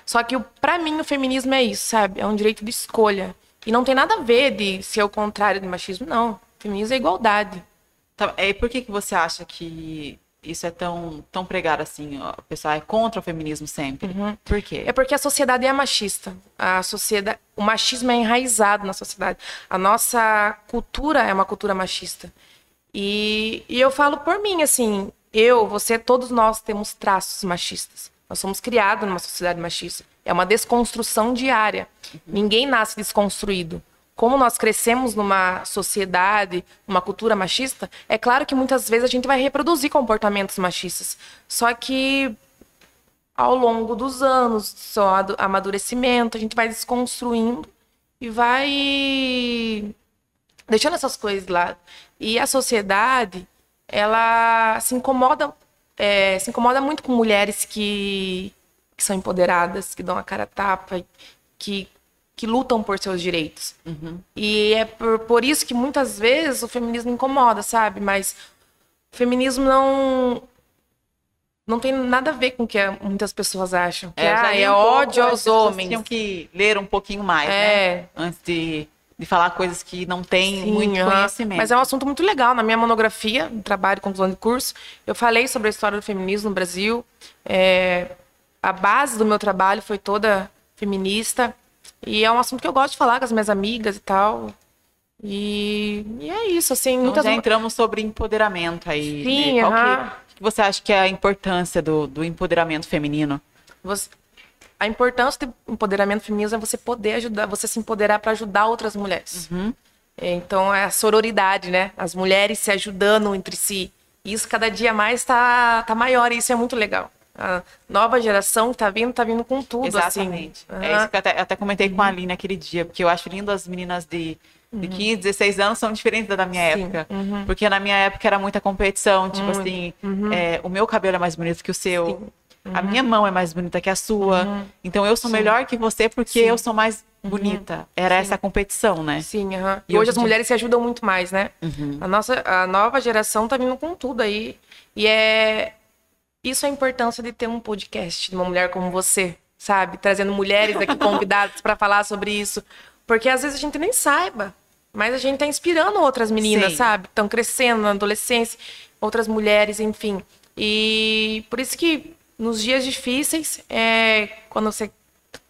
só que para mim o feminismo é isso, sabe? É um direito de escolha. E não tem nada a ver de ser o contrário do machismo, não. O feminismo é igualdade. Tá, e por que, que você acha que isso é tão, tão pregado assim? O pessoal é contra o feminismo sempre. Uhum. Por quê? É porque a sociedade é machista. A sociedade, o machismo é enraizado na sociedade. A nossa cultura é uma cultura machista. E, e eu falo por mim, assim, eu, você, todos nós temos traços machistas. Nós somos criados numa sociedade machista. É uma desconstrução diária. Uhum. Ninguém nasce desconstruído como nós crescemos numa sociedade, numa cultura machista, é claro que muitas vezes a gente vai reproduzir comportamentos machistas. Só que ao longo dos anos, só amadurecimento, a gente vai desconstruindo e vai deixando essas coisas lá. E a sociedade, ela se incomoda, é, se incomoda muito com mulheres que, que são empoderadas, que dão a cara a tapa, que que lutam por seus direitos. Uhum. E é por, por isso que muitas vezes o feminismo incomoda, sabe? Mas o feminismo não não tem nada a ver com o que muitas pessoas acham. Que é, ah, é um ódio aos homens. Tinham que ler um pouquinho mais, né? é. né? Antes de, de falar coisas que não têm Sim, muito uh -huh. conhecimento. Mas é um assunto muito legal. Na minha monografia, trabalho conclusão de curso, eu falei sobre a história do feminismo no Brasil. É, a base do meu trabalho foi toda feminista. E é um assunto que eu gosto de falar com as minhas amigas e tal. E, e é isso, assim. Então muitas... já entramos sobre empoderamento aí. Sim, né? Qual uh -huh. que, que, você acha que é a importância do, do empoderamento feminino? Você, a importância do empoderamento feminino é você poder ajudar, você se empoderar para ajudar outras mulheres. Uhum. Então é a sororidade, né? As mulheres se ajudando entre si. Isso cada dia mais está tá maior e isso é muito legal. A nova geração que tá vindo, tá vindo com tudo, assim. Exatamente. Assim. É isso que eu até, até comentei uhum. com a Aline aquele dia, porque eu acho lindo as meninas de, de 15, 16 uhum. anos são diferentes da minha Sim. época. Uhum. Porque na minha época era muita competição, tipo assim, uhum. é, o meu cabelo é mais bonito que o seu. A minha mão é mais bonita que a sua. Uhum. Então eu sou Sim. melhor que você porque Sim. eu sou mais bonita. Era Sim. essa competição, né? Sim, uhum. e, e, hoje as mulheres se ajudam muito mais, né? Uhum. A nossa a nova geração tá vindo com tudo aí. E é isso é a importância de ter um podcast de uma mulher como você, sabe? Trazendo mulheres aqui [LAUGHS] convidadas para falar sobre isso. Porque às vezes a gente nem saiba, mas a gente tá inspirando outras meninas, Sim. sabe? Estão crescendo na adolescência, outras mulheres, enfim. E por isso que nos dias difíceis, é, quando você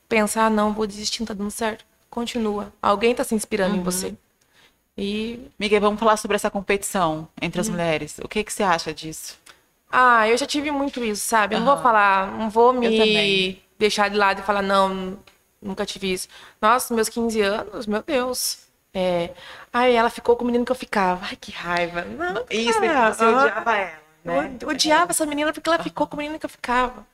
pensa, ah, não, vou desistir, não tá dando certo, continua. Alguém tá se inspirando uhum. em você. E. Miguel, vamos falar sobre essa competição entre as uhum. mulheres. O que, que você acha disso? Ah, eu já tive muito isso, sabe? Eu não vou falar, não vou me deixar de lado e falar, não, nunca tive isso. Nossa, meus 15 anos, meu Deus. É... Ai, ela ficou com o menino que eu ficava. Ai, que raiva. Não, isso, cara, você odiava ela. Né? Eu odiava é. essa menina porque ela ficou com o menino que eu ficava.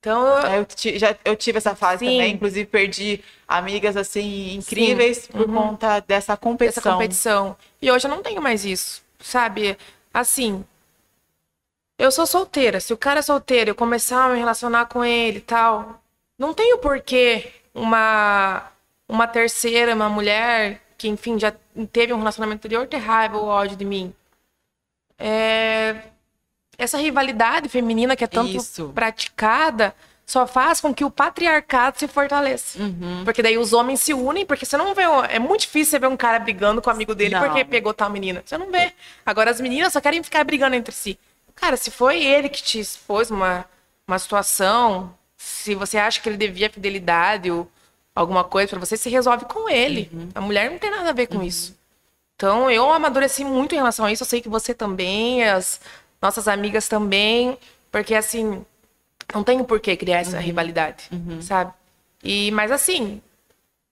Então, eu, eu, já, eu tive essa fase sim. também, inclusive perdi amigas assim incríveis sim. por uhum. conta dessa competição. Dessa competição. E hoje eu não tenho mais isso, sabe? Assim, eu sou solteira. Se o cara é solteiro, eu começar a me relacionar com ele e tal, não tenho porquê uma uma terceira, uma mulher que, enfim, já teve um relacionamento anterior ter raiva ou ódio de mim. É... Essa rivalidade feminina que é tanto Isso. praticada só faz com que o patriarcado se fortaleça. Uhum. Porque daí os homens se unem, porque você não vê. É muito difícil você ver um cara brigando com o amigo dele não. porque pegou tal menina. Você não vê. Agora as meninas só querem ficar brigando entre si. Cara, se foi ele que te expôs uma, uma situação, se você acha que ele devia fidelidade ou alguma coisa para você, se resolve com ele. Uhum. A mulher não tem nada a ver com uhum. isso. Então, eu amadureci muito em relação a isso. Eu sei que você também, as nossas amigas também, porque assim, Não tem por que criar essa rivalidade, sabe? E, mas assim,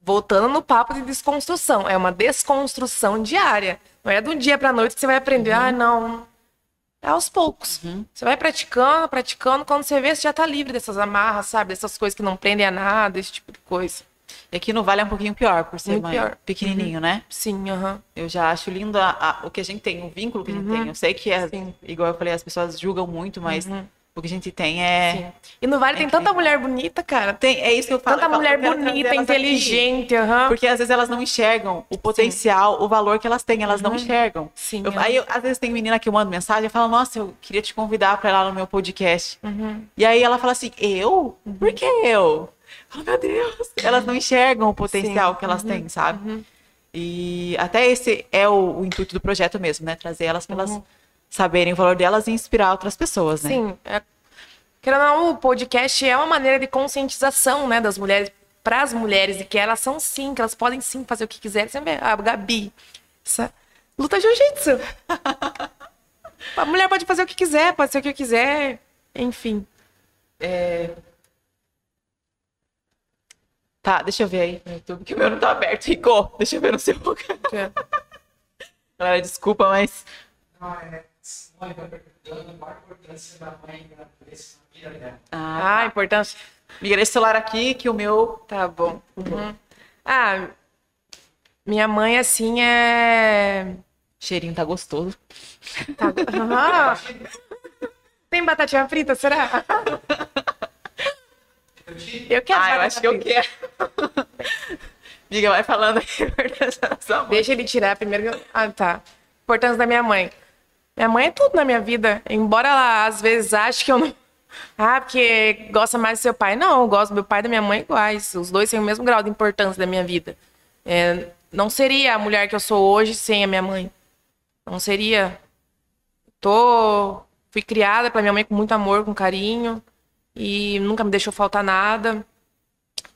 voltando no papo de desconstrução, é uma desconstrução diária. Não é do dia pra noite que você vai aprender, ah, não. É aos poucos. Você vai praticando, praticando, quando você vê, você já tá livre dessas amarras, sabe? Dessas coisas que não prendem a nada, esse tipo de coisa. E aqui no Vale é um pouquinho pior, por ser pior. pequenininho, né? Sim, aham. Eu já acho lindo a- a- o que a gente tem, o vínculo que a gente tem. Eu sei que, é. Uhum. igual eu falei, as pessoas julgam muito, mas o que a gente tem é... Sim. E no Vale É tem tanta mulher bonita, cara. Tem, é isso que eu falo. Tanta eu falo, mulher bonita, inteligente, aham. Porque às vezes elas não enxergam o potencial, o valor que elas têm, elas não enxergam. Uhum. Sim, Eu- aí, eu- às vezes, tem menina que eu mando mensagem e fala, nossa, eu queria te convidar para ir lá no meu podcast. Uhum. E aí ela fala assim, eu? Por que eu? Oh, meu Deus! Elas não enxergam o potencial Sim. Uhum. que elas têm, sabe? E até esse é o, o intuito do projeto mesmo, né? Trazer elas para elas saberem o valor delas e inspirar outras pessoas, né? Sim. É... Querendo ou não, o podcast é uma maneira de conscientização, né, das mulheres para as mulheres de que elas são sim, que elas podem sim fazer o que quiserem. Vê a Gabi, essa luta jiu-jitsu. [LAUGHS] a mulher pode fazer o que quiser, pode ser o que quiser, enfim. Tá, deixa eu ver aí no YouTube, que o meu não tá aberto. Rico, deixa eu ver no seu. [LAUGHS] Galera, desculpa, mas Não, é. Simone está perguntando qual a importância da mãe na cabeça na vida dela. Ah, a importância. migrei esse celular aqui, que o meu Tá bom. Uhum. Ah, minha mãe, assim, é. cheirinho tá gostoso. Tá... [LAUGHS] Ah. Tem batatinha frita, será? Eu quero Ah, eu acho que eu frita. quero. Miga, vai falando aí a importância da sua mãe. Deixa ele tirar primeiro. Ah, tá. Importância da minha mãe. Minha mãe é tudo na minha vida. Embora ela às vezes ache que eu não. Ah, porque gosta mais do seu pai. Não, eu gosto do meu pai e da minha mãe iguais. Os dois têm o mesmo grau de importância da minha vida. É, não seria a mulher que eu sou hoje sem a minha mãe. Não seria. Tô. Fui criada pela minha mãe com muito amor, com carinho. E nunca me deixou faltar nada.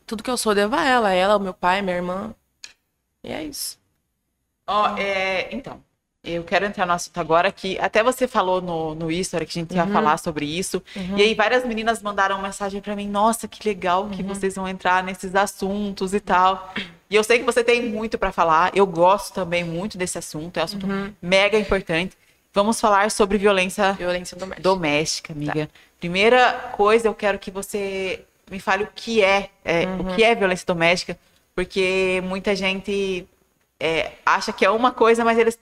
Tudo que eu sou devo a ela. Ela, o meu pai, minha irmã. E é isso. Ó, é, então, eu quero entrar no assunto agora que até você falou no, no History que a gente ia Uhum. falar sobre isso. E aí várias meninas mandaram mensagem pra mim, nossa, que legal Uhum. que vocês vão entrar nesses assuntos e tal. E eu sei que você tem muito pra falar. Eu gosto também muito desse assunto, é um assunto Uhum. mega importante. Vamos falar sobre violência Violência doméstica. doméstica, amiga. Primeira coisa, eu quero que você me fale o que é, é, Uhum. o que é violência doméstica, porque muita gente é, acha que é uma coisa, mas eles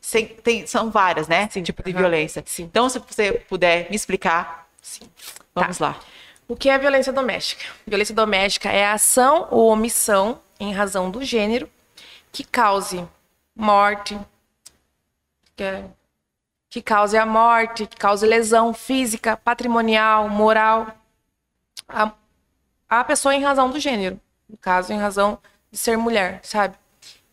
sem- tem- são várias, né? Sim, Tipo de violência. sim. Então, se você puder me explicar, Sim. vamos lá. O que é violência doméstica? Violência doméstica é a ação ou omissão em razão do gênero que cause morte, que, é- que cause a morte, que cause lesão física, patrimonial, moral a, a pessoa em razão do gênero, no caso, em razão de ser mulher, sabe?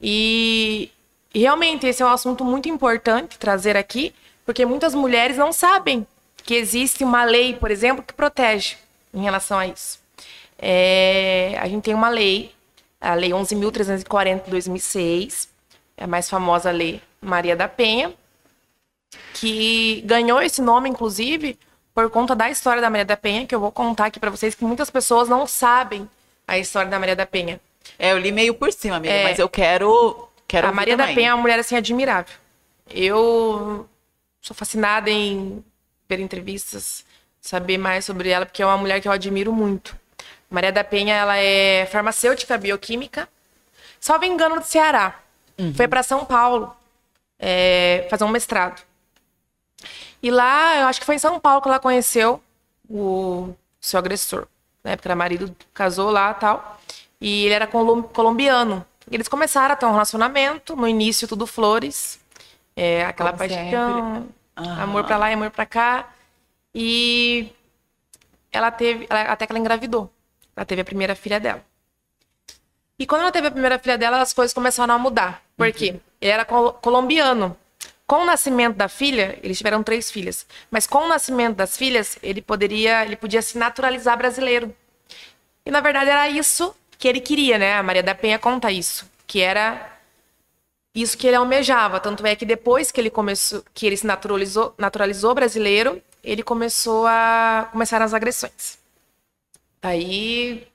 E, e realmente esse é um assunto muito importante trazer aqui, porque muitas mulheres não sabem que existe uma lei, por exemplo, que protege em relação a isso. É, a gente tem uma lei, a Lei 11.340 de 2006, é a mais famosa lei Maria da Penha, que ganhou esse nome, inclusive, por conta da história da Maria da Penha, que eu vou contar aqui para vocês, que muitas pessoas não sabem a história da Maria da Penha. É, eu li meio por cima, amiga, É. mas eu quero. Quero a Maria da. Penha é uma mulher assim admirável. Eu sou fascinada em ver entrevistas, saber mais sobre ela, porque é uma mulher que eu admiro muito. Maria da Penha, ela é farmacêutica bioquímica, só me engano do Ceará. Foi para São Paulo é, fazer um mestrado. E lá, eu acho que foi em São Paulo que ela conheceu o seu agressor. Na época era marido, casou lá e tal. E ele era colom- colombiano. Eles começaram a ter um relacionamento. No início, tudo flores. É, aquela Como paixão. Amor pra lá e amor pra cá. E ela teve. ela- até que ela engravidou. Ela teve a primeira filha dela. E quando ela teve a primeira filha dela, as coisas começaram a mudar. Por quê? Ele era col- colombiano. Com o nascimento da filha, eles tiveram três filhas. Mas com o nascimento das filhas, ele poderia, ele podia se naturalizar brasileiro. E na verdade era isso que ele queria, né? A Maria da Penha conta isso, que era isso que ele almejava. Tanto é que depois que ele começou, que ele se naturalizou, naturalizou brasileiro, ele começou a começar as agressões. Daí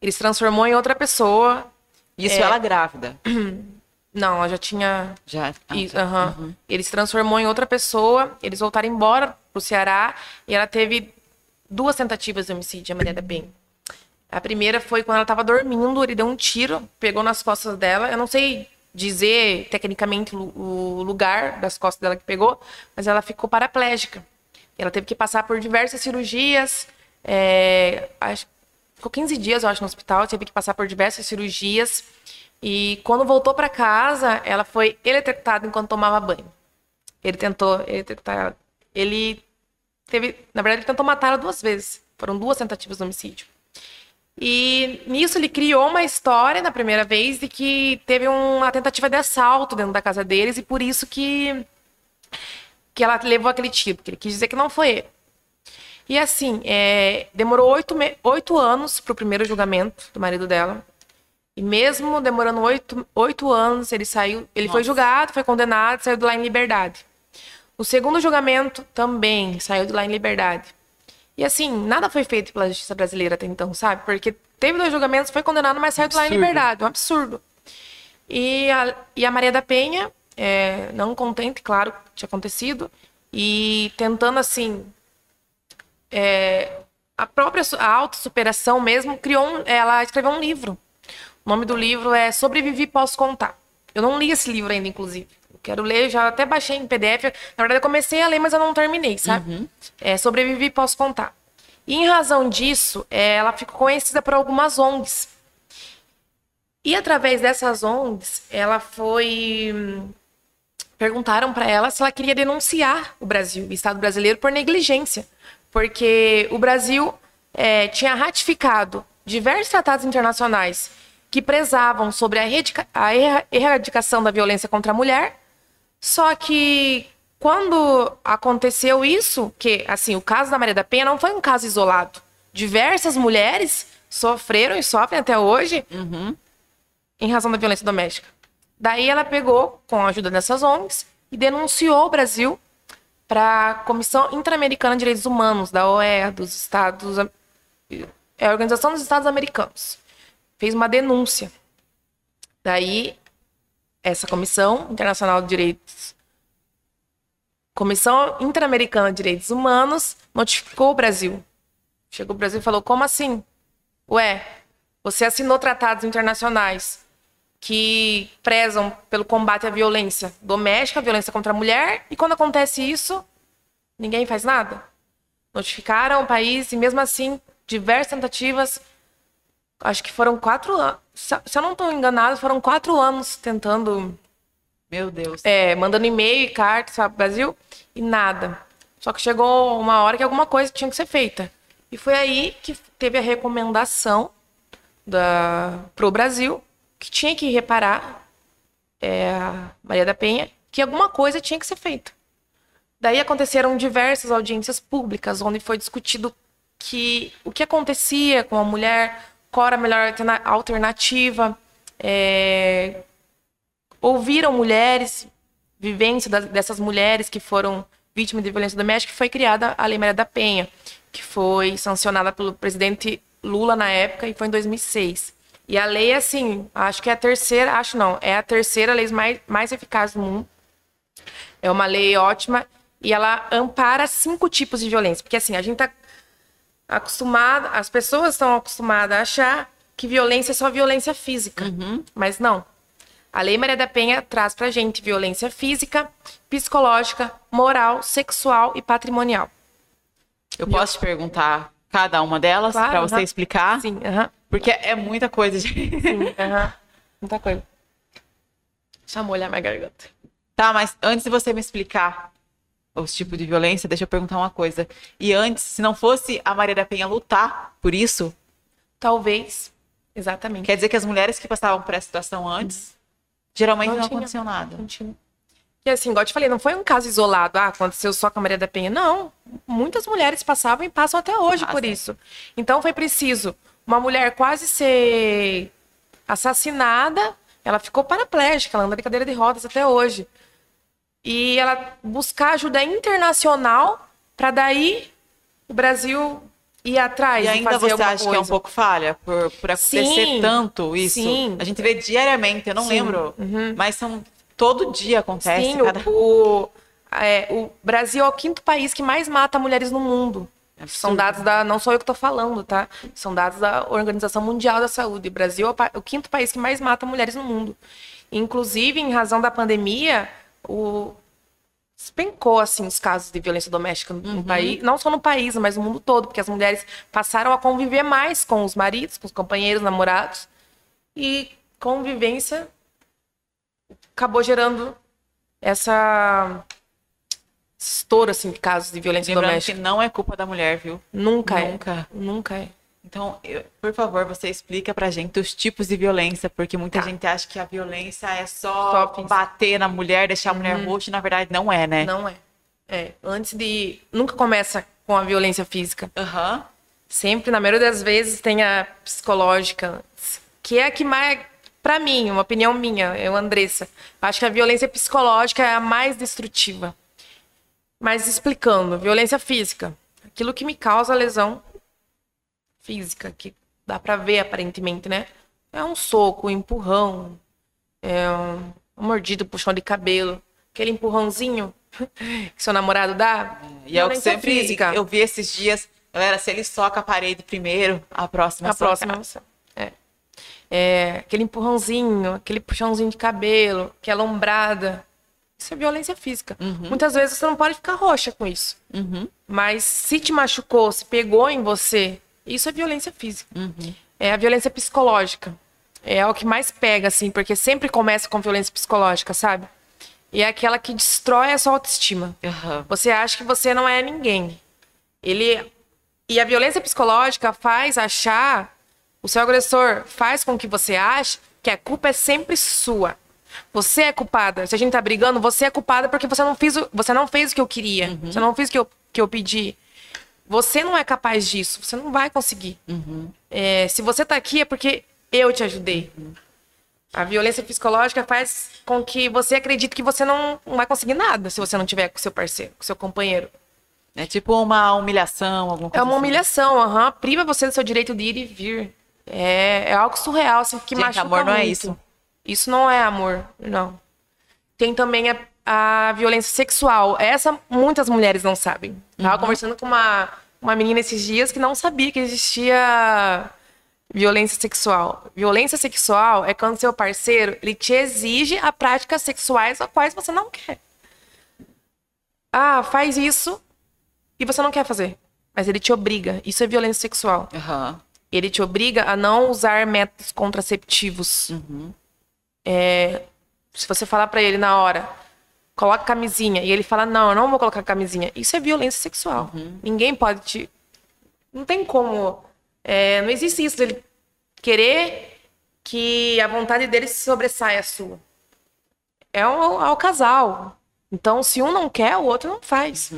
ele se transformou em outra pessoa. Isso É. ela grávida. [CLEARS THROAT] Não, ela já tinha Já. ah, Isso, tá. aham. Ele se transformou em outra pessoa, eles voltaram embora pro Ceará e ela teve duas tentativas de homicídio, a Maria da Penha. A primeira foi quando ela estava dormindo, ele deu um tiro, pegou nas costas dela. Eu não sei dizer tecnicamente o lugar das costas dela que pegou, mas ela ficou paraplégica. Ela teve que passar por diversas cirurgias, é, acho- ficou 15 dias, eu acho, no hospital, teve que passar por diversas cirurgias. E quando voltou para casa, ela foi eletrocutada enquanto tomava banho. Ele tentou ela. Ele teve, na verdade, ele tentou matar ela duas vezes. Foram duas tentativas de homicídio. E nisso ele criou uma história na primeira vez de que teve uma tentativa de assalto dentro da casa deles e por isso que que ela levou aquele tiro, porque ele quis dizer que não foi ele. E assim, é, demorou oito, me- oito anos para o primeiro julgamento do marido dela. E mesmo demorando oito, oito anos, ele saiu, ele foi Nossa. julgado, foi condenado, saiu de lá em liberdade. O segundo julgamento também saiu de lá em liberdade. E assim, nada foi feito pela justiça brasileira até então, sabe? Porque teve dois julgamentos, foi condenado, mas saiu de lá em liberdade. Um absurdo. E a, e a Maria da Penha, é, não contente, claro, que tinha acontecido, e tentando, assim, é, a própria a autossuperação mesmo, criou um, ela escreveu um livro. O nome do livro é Sobrevivi Posso Contar. Eu não li esse livro ainda, inclusive. Quero ler, já até baixei em PDF. Na verdade, eu comecei a ler, mas eu não terminei, sabe? É, Sobrevivi Posso Contar. E em razão disso, é, ela ficou conhecida por algumas ONGs. E através dessas ONGs, ela foi. Perguntaram para ela se ela queria denunciar o Brasil, o Estado brasileiro, por negligência. Porque o Brasil eh, tinha ratificado diversos tratados internacionais que prezavam sobre a, erradica- a erra- erradicação da violência contra a mulher. Só que quando aconteceu isso, que assim, o caso da Maria da Penha não foi um caso isolado. Diversas mulheres sofreram e sofrem até hoje em razão da violência doméstica. Daí ela pegou, com a ajuda dessas ONGs, e denunciou o Brasil para a Comissão Interamericana de Direitos Humanos, da OEA, dos Estados. É a Organização dos Estados Americanos. Fez uma denúncia. Daí, essa Comissão Internacional de Direitos. Comissão Interamericana de Direitos Humanos notificou o Brasil. Chegou o Brasil e falou: como assim? Ué, você assinou tratados internacionais que prezam pelo combate à violência doméstica, violência contra a mulher, e quando acontece isso, ninguém faz nada. Notificaram o país e, mesmo assim, diversas tentativas. Acho que foram quatro anos. Se eu não estou enganado, foram quatro anos tentando, Meu Deus. é, mandando e-mail e cartas para o Brasil e nada. Só que chegou uma hora que alguma coisa tinha que ser feita. E foi aí que teve a recomendação da, pro Brasil que tinha que reparar é, a Maria da Penha que alguma coisa tinha que ser feita. Daí aconteceram diversas audiências públicas onde foi discutido que o que acontecia com a mulher, qual era a melhor alterna- alternativa. é, ouviram mulheres, vivência dessas mulheres que foram vítimas de violência doméstica, foi criada a Lei Maria da Penha, que foi sancionada pelo presidente Lula na época e foi em 2006. E a lei, assim, acho que é a terceira, acho não, é a terceira lei mais, mais eficaz do mundo. É uma lei ótima e ela ampara cinco tipos de violência. Porque, assim, a gente tá acostumada, as pessoas estão acostumadas a achar que violência é só violência física. Mas não. A Lei Maria da Penha traz pra gente violência física, psicológica, moral, sexual e patrimonial. Eu posso te perguntar cada uma delas Claro, para você explicar? Sim, aham. Porque é muita coisa, gente. Sim. Muita coisa. Deixa eu molhar minha garganta. Tá, mas antes de você me explicar os tipos de violência, deixa eu perguntar uma coisa. E antes, se não fosse a Maria da Penha lutar por isso, Talvez. Exatamente. quer dizer que as mulheres que passavam por essa situação antes, geralmente Não não, tinha. aconteceu nada. Continua. E assim, igual eu te falei, não foi um caso isolado, ah, aconteceu só com a Maria da Penha. Não. Muitas mulheres passavam e passam até hoje por isso. Então foi preciso uma mulher quase ser assassinada, ela ficou paraplégica, ela anda de cadeira de rodas até hoje. E ela buscar ajuda internacional Para daí o Brasil ir atrás E e ainda fazer você acha que é um coisa. pouco falha por, por acontecer Sim, tanto isso? sim. A gente vê diariamente, eu não Sim, lembro, uhum. mas são todo dia acontece. Sim, cada... o, o, é, o Brasil é o quinto país que mais mata mulheres no mundo. São Absurdo. dados da. Não sou eu que estou falando, tá? São dados da Organização Mundial da Saúde. O Brasil é o quinto país que mais mata mulheres no mundo. Inclusive, em razão da pandemia, o. Despencou, assim, os casos de violência doméstica no, Uhum. país. Não só no país, mas no mundo todo. Porque as mulheres passaram a conviver mais com os maridos, com os companheiros, namorados. E convivência acabou gerando essa estouro assim de casos de violência Lembrando doméstica. que não é culpa da mulher, viu? Nunca, Nunca. é. Nunca é. Então, eu- por favor, você explica pra gente os tipos de violência, porque muita Tá. gente acha que a violência é Só só, bater na mulher, deixar a mulher roxa, e na verdade não é, né? Não é. É, antes de nunca começa com a violência física. Aham. Sempre, na maioria das vezes, tem a psicológica, que é a que mais Pra mim, uma opinião minha, eu, Andressa, acho que a violência psicológica é a mais destrutiva. Mas explicando, violência física, aquilo que me causa lesão física, que dá pra ver aparentemente, né? É um soco, um empurrão, é um, um mordido, puxão de cabelo, aquele empurrãozinho [LAUGHS] que seu namorado dá. E é o que sempre física. eu vi esses dias, galera, se ele soca a parede primeiro, a próxima A soca. próxima é. É. É, aquele empurrãozinho, aquele puxãozinho de cabelo, aquela ombrada. Isso é violência física. Muitas vezes você não pode ficar roxa com isso. Uhum. Mas se te machucou, se pegou em você, isso é violência física. Uhum. É a violência psicológica. É o que mais pega, assim, porque sempre começa com violência psicológica, sabe? E é aquela que destrói a sua autoestima. Aham. Você acha que você não é ninguém. Ele e a violência psicológica faz achar o seu agressor faz com que você ache que a culpa é sempre sua. Você é culpada. Se a gente tá brigando, você é culpada porque você não fez o, você não fez o que eu queria. Você não fez o que eu, que eu pedi. Você não é capaz disso. Você não vai conseguir. É, se você tá aqui é porque eu te ajudei. A violência psicológica faz com que você acredite que você não, não vai conseguir nada se você não tiver com seu parceiro, com seu companheiro. É tipo uma humilhação, alguma É coisa uma assim. humilhação, aham. Priva você do seu direito de ir e vir. É, é algo surreal, assim, que Gente, machuca amor não é muito. isso. Isso não é amor, não. Tem também a, a violência sexual. Essa muitas mulheres não sabem. Tava Uhum. conversando com uma, uma menina esses dias que não sabia que existia violência sexual. Violência sexual é quando seu parceiro ele te exige a práticas sexuais a quais você não quer. Ah, faz isso e você não quer fazer. Mas ele te obriga. Isso é violência sexual. Aham. Ele te obriga a não usar métodos contraceptivos. É, se você falar pra ele na hora, coloca camisinha, e ele fala, não, eu não vou colocar camisinha. Isso é violência sexual. Ninguém pode te. Não tem como. é, não existe isso dele querer que a vontade dele se sobressaia a sua. É ao, ao casal. Então, se um não quer, o outro não faz.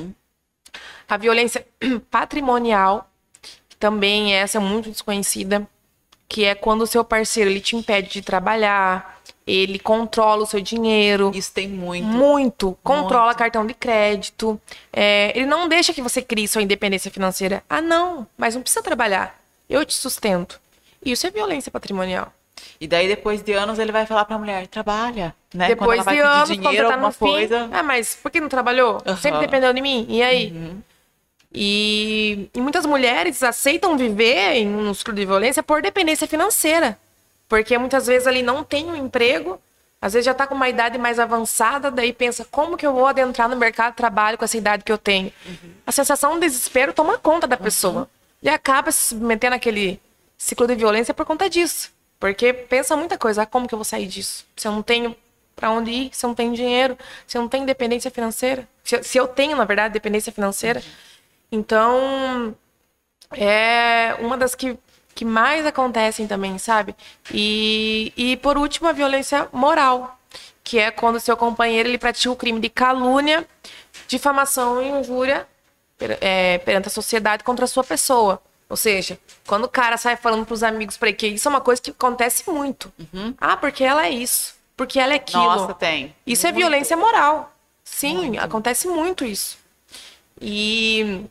A violência [CLEARS THROAT] patrimonial, que também essa é muito desconhecida, que é quando o seu parceiro ele te impede de trabalhar, ele controla o seu dinheiro, Isso tem muito. muito, controla cartão de crédito, é, ele não deixa que você crie sua independência financeira. Ah, não, mas não precisa trabalhar, eu te sustento. Isso é violência patrimonial. E daí, depois de anos, ele vai falar pra mulher, trabalha, né? Depois Quando de anos, quando dinheiro, você tá no fim, coisa. ah, mas por que não trabalhou? Aham. Sempre dependeu de mim. E aí? E, e muitas mulheres aceitam viver em um ciclo de violência por dependência financeira. Porque muitas vezes ali não tem um emprego, às vezes já tá com uma idade mais avançada, daí pensa, como que eu vou adentrar no mercado de trabalho com essa idade que eu tenho? A sensação de desespero toma conta da pessoa. E acaba se submetendo àquele ciclo de violência por conta disso. Porque pensa muita coisa, ah, como que eu vou sair disso? Se eu não tenho para onde ir, se eu não tenho dinheiro, se eu não tenho independência financeira. Se, eu- se eu tenho, na verdade, dependência financeira. Então, é uma das que, que mais acontecem também, sabe? E, e por último, a violência moral, que é quando o seu companheiro ele pratica o crime de calúnia, difamação e injúria per- é, perante a sociedade contra a sua pessoa. Ou seja, quando o cara sai falando pros amigos por aí, que isso é uma coisa que acontece muito. Ah, porque ela é isso. Porque ela é aquilo. Nossa, tem. Isso é violência moral. Sim, acontece muito isso. E,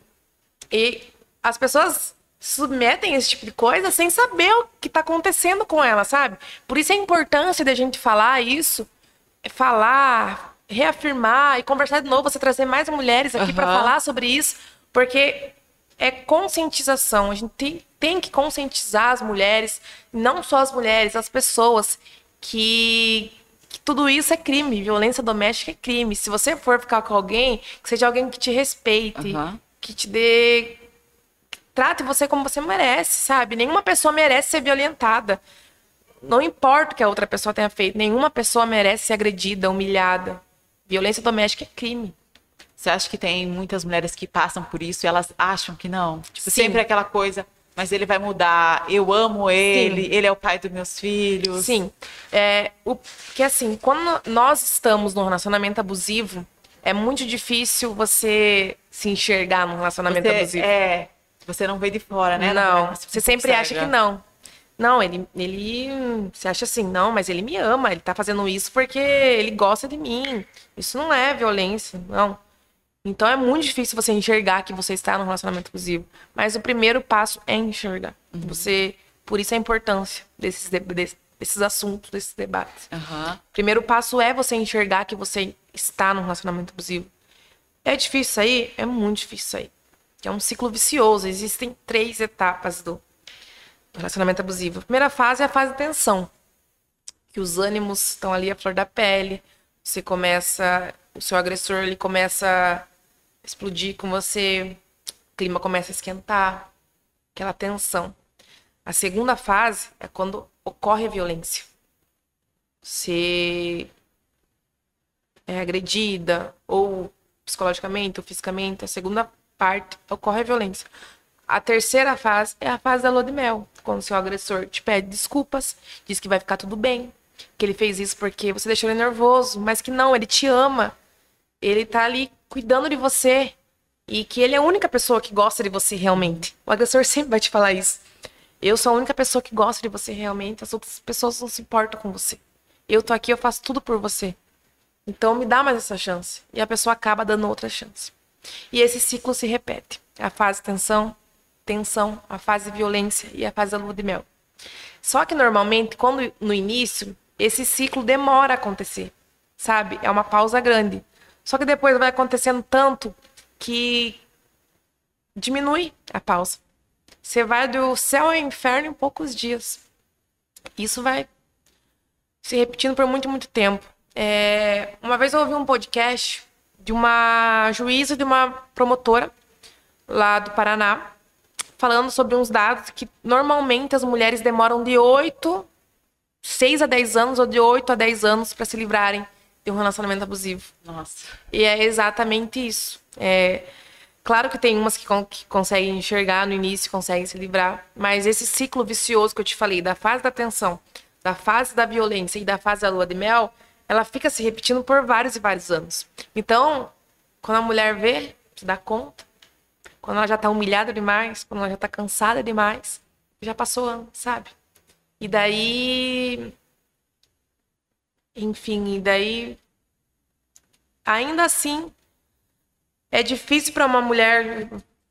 e as pessoas submetem esse tipo de coisa sem saber o que está acontecendo com ela, sabe? Por isso a importância da gente falar isso, é falar, reafirmar e conversar de novo, você trazer mais mulheres aqui para Aham. falar sobre isso, porque é conscientização. A gente tem, tem que conscientizar as mulheres, não só as mulheres, as pessoas, que, que tudo isso é crime. Violência doméstica é crime. Se você for ficar com alguém, que seja alguém que te respeite, Aham. que te dê. Trate você como você merece, sabe? Nenhuma pessoa merece ser violentada. Não importa o que a outra pessoa tenha feito, nenhuma pessoa merece ser agredida, humilhada. Violência doméstica é crime. Você acha que tem muitas mulheres que passam por isso e elas acham que não? Tipo, Sim. sempre aquela coisa, mas ele vai mudar, eu amo ele, ele é o pai dos meus filhos. Sim. É, o, que assim, quando nós estamos num relacionamento abusivo, é muito difícil você se enxergar num relacionamento Você, abusivo. é, você não vê de fora, né? Não, se você sempre acha que não. Não, ele, ele. Você acha assim, não, mas ele me ama, ele tá fazendo isso porque ele gosta de mim. Isso não é violência, não. Então é muito difícil você enxergar que você está num relacionamento abusivo. Mas o primeiro passo é enxergar. Uhum. Você, por isso a importância desses, de- des- desses assuntos, desses debates. Aham. Primeiro passo é você enxergar que você está num relacionamento abusivo. É difícil sair? É muito difícil sair. Que é um ciclo vicioso. Existem três etapas do relacionamento abusivo. A primeira fase é a fase de tensão. Que os ânimos estão ali à flor da pele. Você começa. O seu agressor ele começa a explodir com você. O clima começa a esquentar. Aquela tensão. A segunda fase é quando ocorre a violência. Você é agredida, ou psicologicamente, ou fisicamente. A segunda parte ocorre a violência. A terceira fase é a fase da lua de mel, quando seu agressor te pede desculpas, diz que vai ficar tudo bem, que ele fez isso porque você deixou ele nervoso, mas que não, ele te ama. Ele tá ali cuidando de você e que ele é a única pessoa que gosta de você realmente. O agressor sempre vai te falar isso. Eu sou a única pessoa que gosta de você realmente, as outras pessoas não se importam com você. Eu tô aqui, eu faço tudo por você. Então me dá mais essa chance. E a pessoa acaba dando outra chance. E esse ciclo se repete. A fase tensão, tensão, a fase violência e a fase da lua de mel. Só que normalmente, quando no início, esse ciclo demora a acontecer, sabe? É uma pausa grande. Só que depois vai acontecendo tanto que diminui a pausa. Você vai do céu ao inferno em poucos dias. Isso vai se repetindo por muito, muito tempo. É, uma vez eu ouvi um podcast de uma juíza de uma promotora lá do Paraná, falando sobre uns dados que normalmente as mulheres demoram de 8, 6 a 10 anos ou de 8 a 10 anos para se livrarem de um relacionamento abusivo. Nossa. E é exatamente isso. É, claro que tem umas que, con- que conseguem enxergar no início, conseguem se livrar, mas esse ciclo vicioso que eu te falei, da fase da tensão, da fase da violência e da fase da lua de mel, ela fica se repetindo por vários e vários anos. Então, quando a mulher vê, se dá conta, quando ela já tá humilhada demais, quando ela já tá cansada demais, já passou ano, sabe? E daí. Enfim, e daí. Ainda assim, é difícil para uma mulher,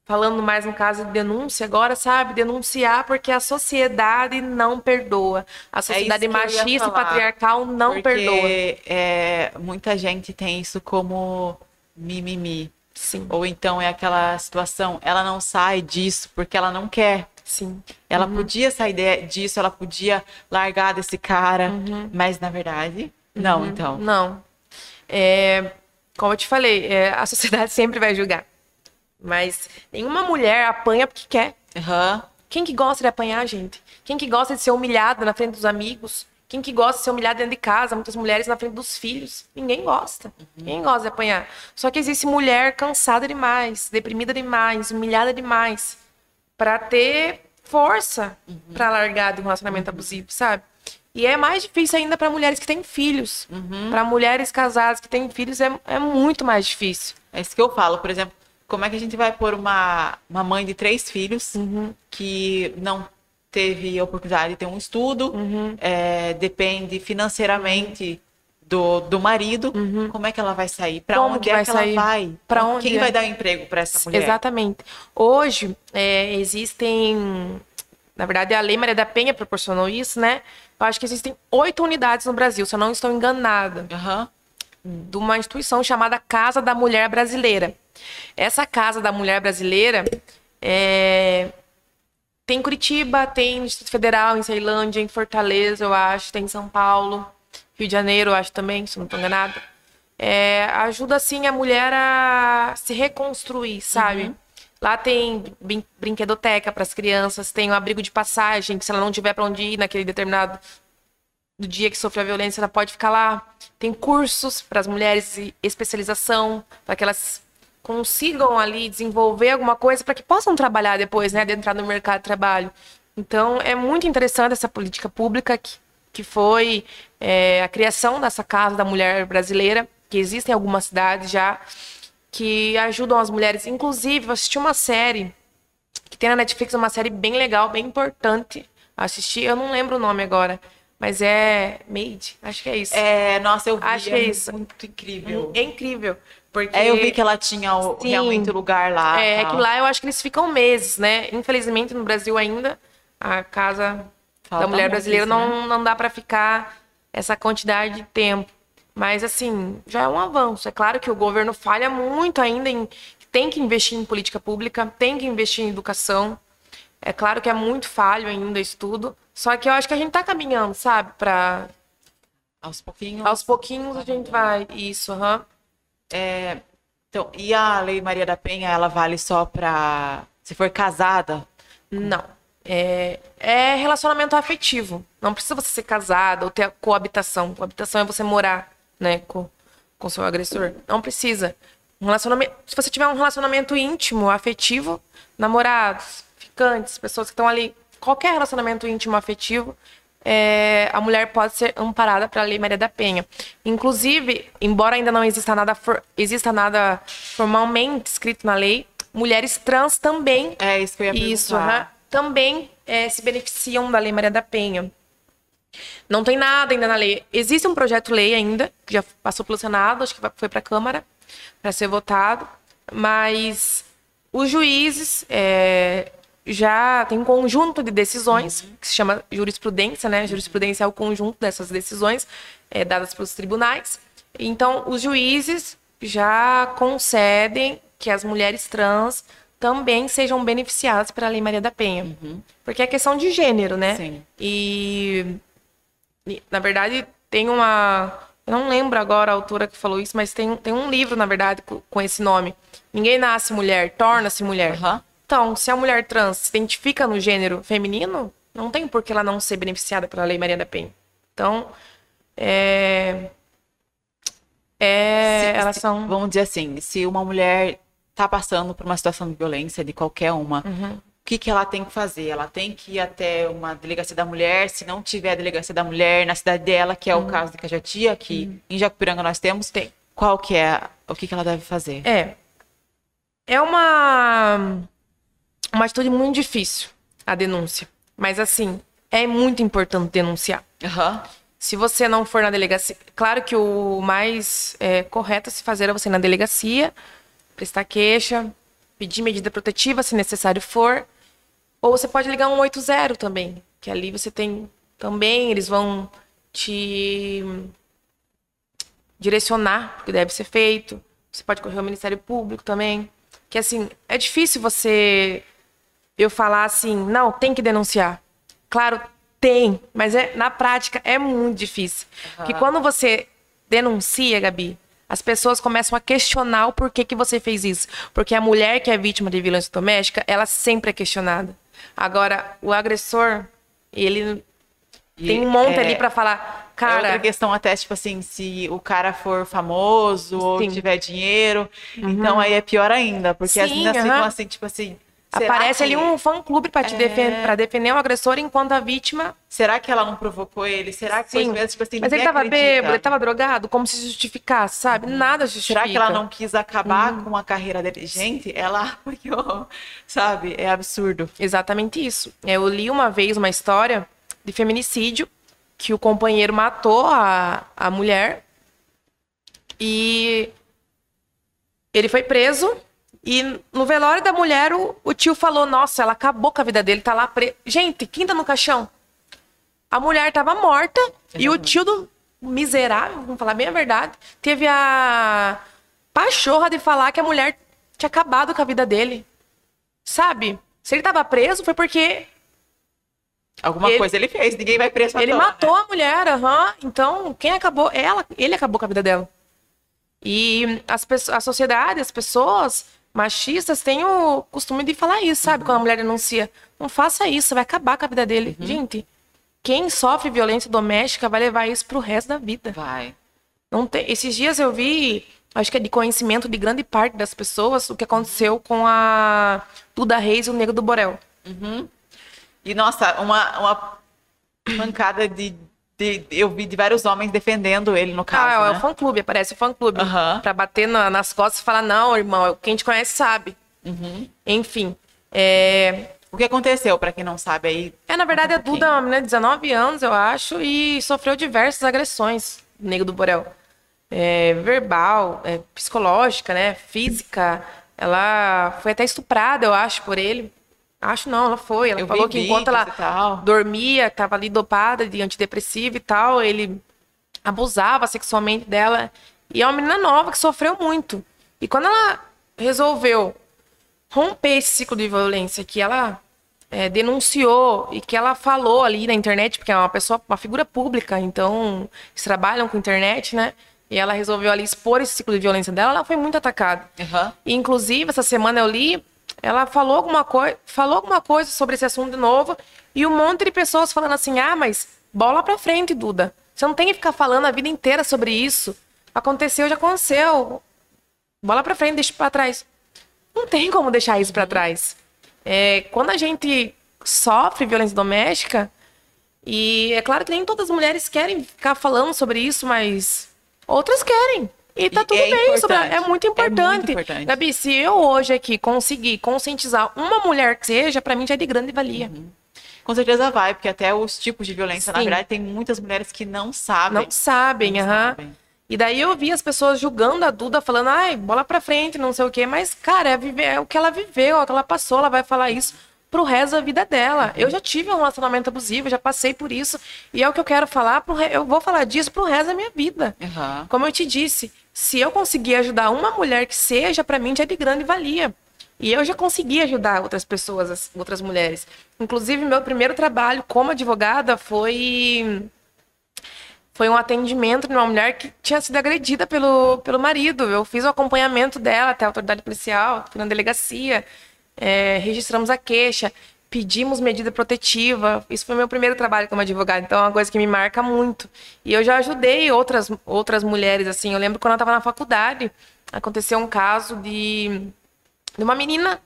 falando mais no caso de denúncia agora, sabe? Denunciar porque a sociedade não perdoa. A sociedade É eu ia machista e patriarcal não Porque perdoa. é, muita gente tem isso como mimimi. Sim, Ou então é aquela situação, ela não sai disso porque ela não quer. sim. Ela Uhum. podia sair de- disso, ela podia largar desse cara, Uhum. mas na verdade, não, então. Não. É, como eu te falei, é, a [LAUGHS] sociedade sempre vai julgar. Mas nenhuma mulher apanha porque quer. Aham. Quem que gosta de apanhar, gente? Quem que gosta de ser humilhada na frente dos amigos? Quem que gosta de ser humilhada dentro de casa? Muitas mulheres na frente dos filhos. Ninguém gosta. Ninguém gosta de apanhar. Só que existe mulher cansada demais, deprimida demais, humilhada demais, pra ter força pra largar de um relacionamento abusivo, sabe? E é mais difícil ainda pra mulheres que têm filhos. Pra mulheres casadas que têm filhos é, é muito mais difícil. É isso que eu falo, por exemplo, como é que a gente vai pôr uma, uma mãe de três filhos Uhum. que não teve a oportunidade de ter um estudo, Uhum. é, depende financeiramente do, do marido, como é que ela vai sair? Para onde é que sair? ela vai? Pra onde Quem é? vai dar emprego para essa mulher? Exatamente. Hoje, é, existem. Na verdade, a Lei Maria da Penha proporcionou isso, né? Eu acho que existem oito unidades no Brasil, se eu não estou enganada, Aham. De uma instituição chamada Casa da Mulher Brasileira. Essa Casa da Mulher Brasileira é, tem em Curitiba, tem no Distrito Federal, em Ceilândia, em Fortaleza, eu acho, tem em São Paulo, Rio de Janeiro, eu acho também, se não estou enganada. É, ajuda, assim, a mulher a se reconstruir, sabe? Lá tem brin- brinquedoteca para as crianças, tem um abrigo de passagem, que se ela não tiver para onde ir naquele determinado do dia que sofreu a violência, ela pode ficar lá. Tem cursos para as mulheres e especialização, para que elas consigam ali desenvolver alguma coisa para que possam trabalhar depois, né, adentrar no mercado de trabalho. Então, é muito interessante essa política pública que, que foi é, a criação dessa Casa da Mulher Brasileira, que existe em algumas cidades já, que ajudam as mulheres. Inclusive, eu assisti uma série que tem na Netflix, uma série bem legal, bem importante. Assisti, eu não lembro o nome agora, mas é Made, acho que é isso. É, nossa, eu vi. Acho que é isso. Muito incrível. É incrível, porque É, eu vi que ela tinha o, realmente o lugar lá. é tal. que lá eu acho que eles ficam meses, né? Infelizmente no Brasil ainda a casa Falta da mulher brasileira isso, né? não, não dá para ficar essa quantidade de tempo. Mas assim, já é um avanço. É claro que o governo falha muito ainda em tem que investir em política pública, tem que investir em educação. É claro que é muito falho ainda isso tudo, só que eu acho que a gente tá caminhando, sabe, para Aos pouquinhos. aos pouquinhos a gente vai isso, aham. Então, e a Lei Maria da Penha, ela vale só pra. Se for casada? Não. É, é relacionamento afetivo. Não precisa você ser casada ou ter a coabitação. Coabitação é você morar, né, com com seu agressor. Não precisa. Um relacionamento, se você tiver um relacionamento íntimo, afetivo, namorados, ficantes, pessoas que estão ali, qualquer relacionamento íntimo afetivo, é, a mulher pode ser amparada pela Lei Maria da Penha. Inclusive, embora ainda não exista nada, for- exista nada formalmente escrito na lei, mulheres trans também É isso que eu ia isso, também eh, se beneficiam da Lei Maria da Penha. Não tem nada ainda na lei. Existe um projeto-lei ainda, que já passou pelo Senado, acho que foi para a Câmara, para ser votado, mas os juízes eh, já tem um conjunto de decisões, que se chama jurisprudência, né? Jurisprudência é o conjunto dessas decisões eh, dadas pelos tribunais. Então, os juízes já concedem que as mulheres trans também sejam beneficiadas pela Lei Maria da Penha. Porque é questão de gênero, né? Sim. E, na verdade, tem uma. Eu não lembro agora a autora que falou isso, mas tem, tem um livro, na verdade, com, esse nome. Ninguém nasce mulher, torna-se mulher. Aham. Então, se a mulher trans se identifica no gênero feminino, não tem por que ela não ser beneficiada pela Lei Maria da Penha. Então, é. É, Se- elas são. Vamos dizer assim, se uma mulher tá passando por uma situação de violência, de qualquer uma, Uhum. o que, que ela tem que fazer? Ela tem que ir até uma delegacia da mulher, se não tiver a delegacia da mulher na cidade dela, que é o caso de Cajatia, que em Jacupiranga nós temos, Uhum. Tem. qual que é, o que, que ela deve fazer? É. É uma uma atitude muito difícil a denúncia, mas assim, é muito importante denunciar. Aham. Se você não for na delegacia, claro que o mais é, correto a se fazer é você ir na delegacia, prestar queixa, pedir medida protetiva se necessário for, ou você pode ligar 180 também, que ali você tem também, eles vão te direcionar o que deve ser feito. Você pode correr ao Ministério Público também. Que assim, é difícil você eu falar assim, não, tem que denunciar. Claro, tem, mas é, na prática é muito difícil. Porque quando você denuncia, Gabi, as pessoas começam a questionar o porquê que você fez isso. Porque a mulher que é vítima de violência doméstica, ela sempre é questionada. Agora, o agressor, ele E tem um monte é- ali pra falar, É cara, outra questão até, tipo assim, se o cara for famoso ou Sim. Uhum. tiver dinheiro, então aí é pior ainda, porque as Sim, meninas ficam aham. assim, tipo assim, será aparece que- ali um fã-clube pra te É. defender, para defender o agressor enquanto a vítima Será que ela não provocou ele? Será que foi Sim. mesmo, tipo assim, Mas ele tava acredita? bêbado, ele tava drogado, como se justificasse, sabe? Nada justifica. Será que ela não quis acabar Uhum. com a carreira dele? Gente, ela [LAUGHS] apoiou, sabe? É absurdo. Exatamente isso. Eu li uma vez uma história de feminicídio que o companheiro matou a, a mulher E ele foi preso. E no velório da mulher, o, o tio falou: Nossa, ela acabou com a vida dele, tá lá preso. Gente, quem tá no caixão? A mulher tava morta e o tio do miserável, vamos falar bem a verdade, teve a pachorra de falar que a mulher tinha acabado com a vida dele. Sabe? Se ele tava preso, foi porque Alguma Ele- coisa ele fez, ninguém vai preso ele toa, matou né? a mulher, aham. Então, quem acabou? Ela, ele acabou com a vida dela. E as a sociedade, as pessoas machistas têm o costume de falar isso, sabe? Quando a mulher denuncia. Não faça isso, vai acabar com a vida dele. Uhum. Gente, quem sofre violência doméstica vai levar isso pro resto da vida. Vai. Não tem... Esses dias eu vi, acho que é de conhecimento de grande parte das pessoas, o que aconteceu com a Duda Reis e o Negro do Borel. E, nossa, uma, uma mancada de, de- Eu vi de vários homens defendendo ele, no caso. Ah, é né? o fã-clube, aparece o fã-clube. Aham. Pra bater na- nas costas e falar, não, irmão, quem te conhece sabe. Uhum. Enfim. É... O que aconteceu, pra quem não sabe aí? é, na verdade, Um a Duda é uma menina de 19 anos, eu acho, e sofreu diversas agressões Nego do Borel. É, verbal, é, psicológica, né? Física. Ela foi até estuprada, eu acho, por ele. Acho não, ela foi. Ela Eu falou que enquanto ela dormia, estava ali dopada de antidepressivo e tal, ele abusava sexualmente dela. E é uma menina nova que sofreu muito. E quando ela resolveu romper esse ciclo de violência que ela é, denunciou e que ela falou ali na internet, porque é uma pessoa, uma figura pública, então eles trabalham com internet, né? E ela resolveu ali expor esse ciclo de violência dela, ela foi muito atacada. Aham. E, inclusive, essa semana eu li, ela falou alguma, coi falou alguma coisa sobre esse assunto de novo, e um monte de pessoas falando assim: ah, mas bola pra frente, Duda. Você não tem que ficar falando a vida inteira sobre isso. Aconteceu, já aconteceu. Bola pra frente, deixa pra trás. Não tem como deixar isso pra trás. É, quando a gente sofre violência doméstica, e é claro que nem todas as mulheres querem ficar falando sobre isso, mas outras querem. E tá E tudo é bem, sobre- importante. é muito É importante. muito importante. Gabi, se eu hoje aqui conseguir conscientizar uma mulher que seja, pra mim já é de grande valia. Com certeza vai, porque até os tipos de violência, na Sim. verdade, tem muitas mulheres que não sabem. Não sabem, Não aham. sabem. E daí eu vi as pessoas julgando a Duda, falando, ai, bola pra frente, não sei o quê. Mas, cara, é, viver- é o que ela viveu, é o que ela passou, ela vai falar isso pro resto da vida dela. Eu já tive um relacionamento abusivo, já passei por isso. E é o que eu quero falar, pro re... eu vou falar disso pro resto da minha vida. Aham. Como eu te disse, se eu conseguir ajudar uma mulher que seja, pra mim já é de grande valia. E eu já consegui ajudar outras pessoas, as- outras mulheres. Inclusive, meu primeiro trabalho como advogada foi foi um atendimento de uma mulher que tinha sido agredida pelo, pelo marido. Eu fiz o acompanhamento dela até a autoridade policial, fui na delegacia, é, registramos a queixa, pedimos medida protetiva. Isso foi meu primeiro trabalho como advogada, então é uma coisa que me marca muito. E eu já ajudei outras, outras mulheres, assim. Eu lembro quando eu estava na faculdade, aconteceu um caso de, de uma menina